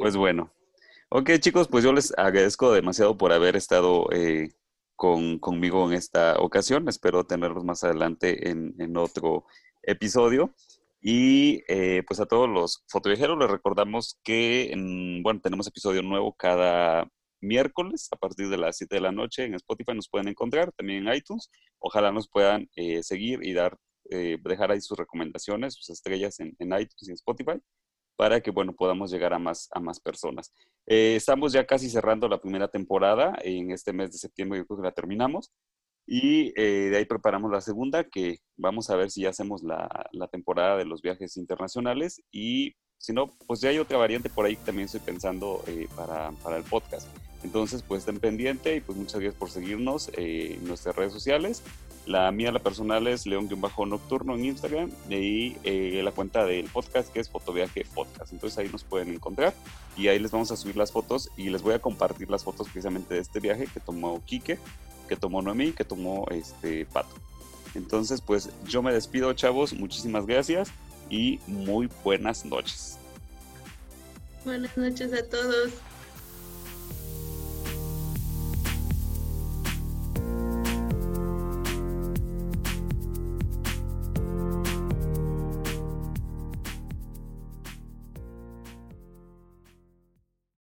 Pues bueno. Ok chicos, pues yo les agradezco demasiado por haber estado eh, con, conmigo en esta ocasión. Espero tenerlos más adelante en, en otro episodio. Y eh, pues a todos los fotoviajeros les recordamos que, bueno, tenemos episodio nuevo cada miércoles a partir de las 7 de la noche en Spotify nos pueden encontrar, también en iTunes. Ojalá nos puedan eh, seguir y dar, eh, dejar ahí sus recomendaciones, sus estrellas en, en iTunes y en Spotify para que, bueno, podamos llegar a más, a más personas. Eh, estamos ya casi cerrando la primera temporada, en este mes de septiembre yo creo que la terminamos, y eh, de ahí preparamos la segunda, que vamos a ver si ya hacemos la, la, temporada de los viajes internacionales, y si no, pues ya hay otra variante por ahí que también estoy pensando eh, para, para, el podcast. Entonces, pues estén pendientes y pues muchas gracias por seguirnos en nuestras redes sociales La mía, la personal, es león-nocturno en Instagram y eh, la cuenta del podcast que es Fotoviaje Podcast. Entonces ahí nos pueden encontrar y ahí les vamos a subir las fotos y les voy a compartir las fotos precisamente de este viaje que tomó Quique, que tomó Noemí, que tomó este Pato. Entonces, pues yo me despido, chavos. Muchísimas gracias y muy buenas noches. Buenas noches a todos.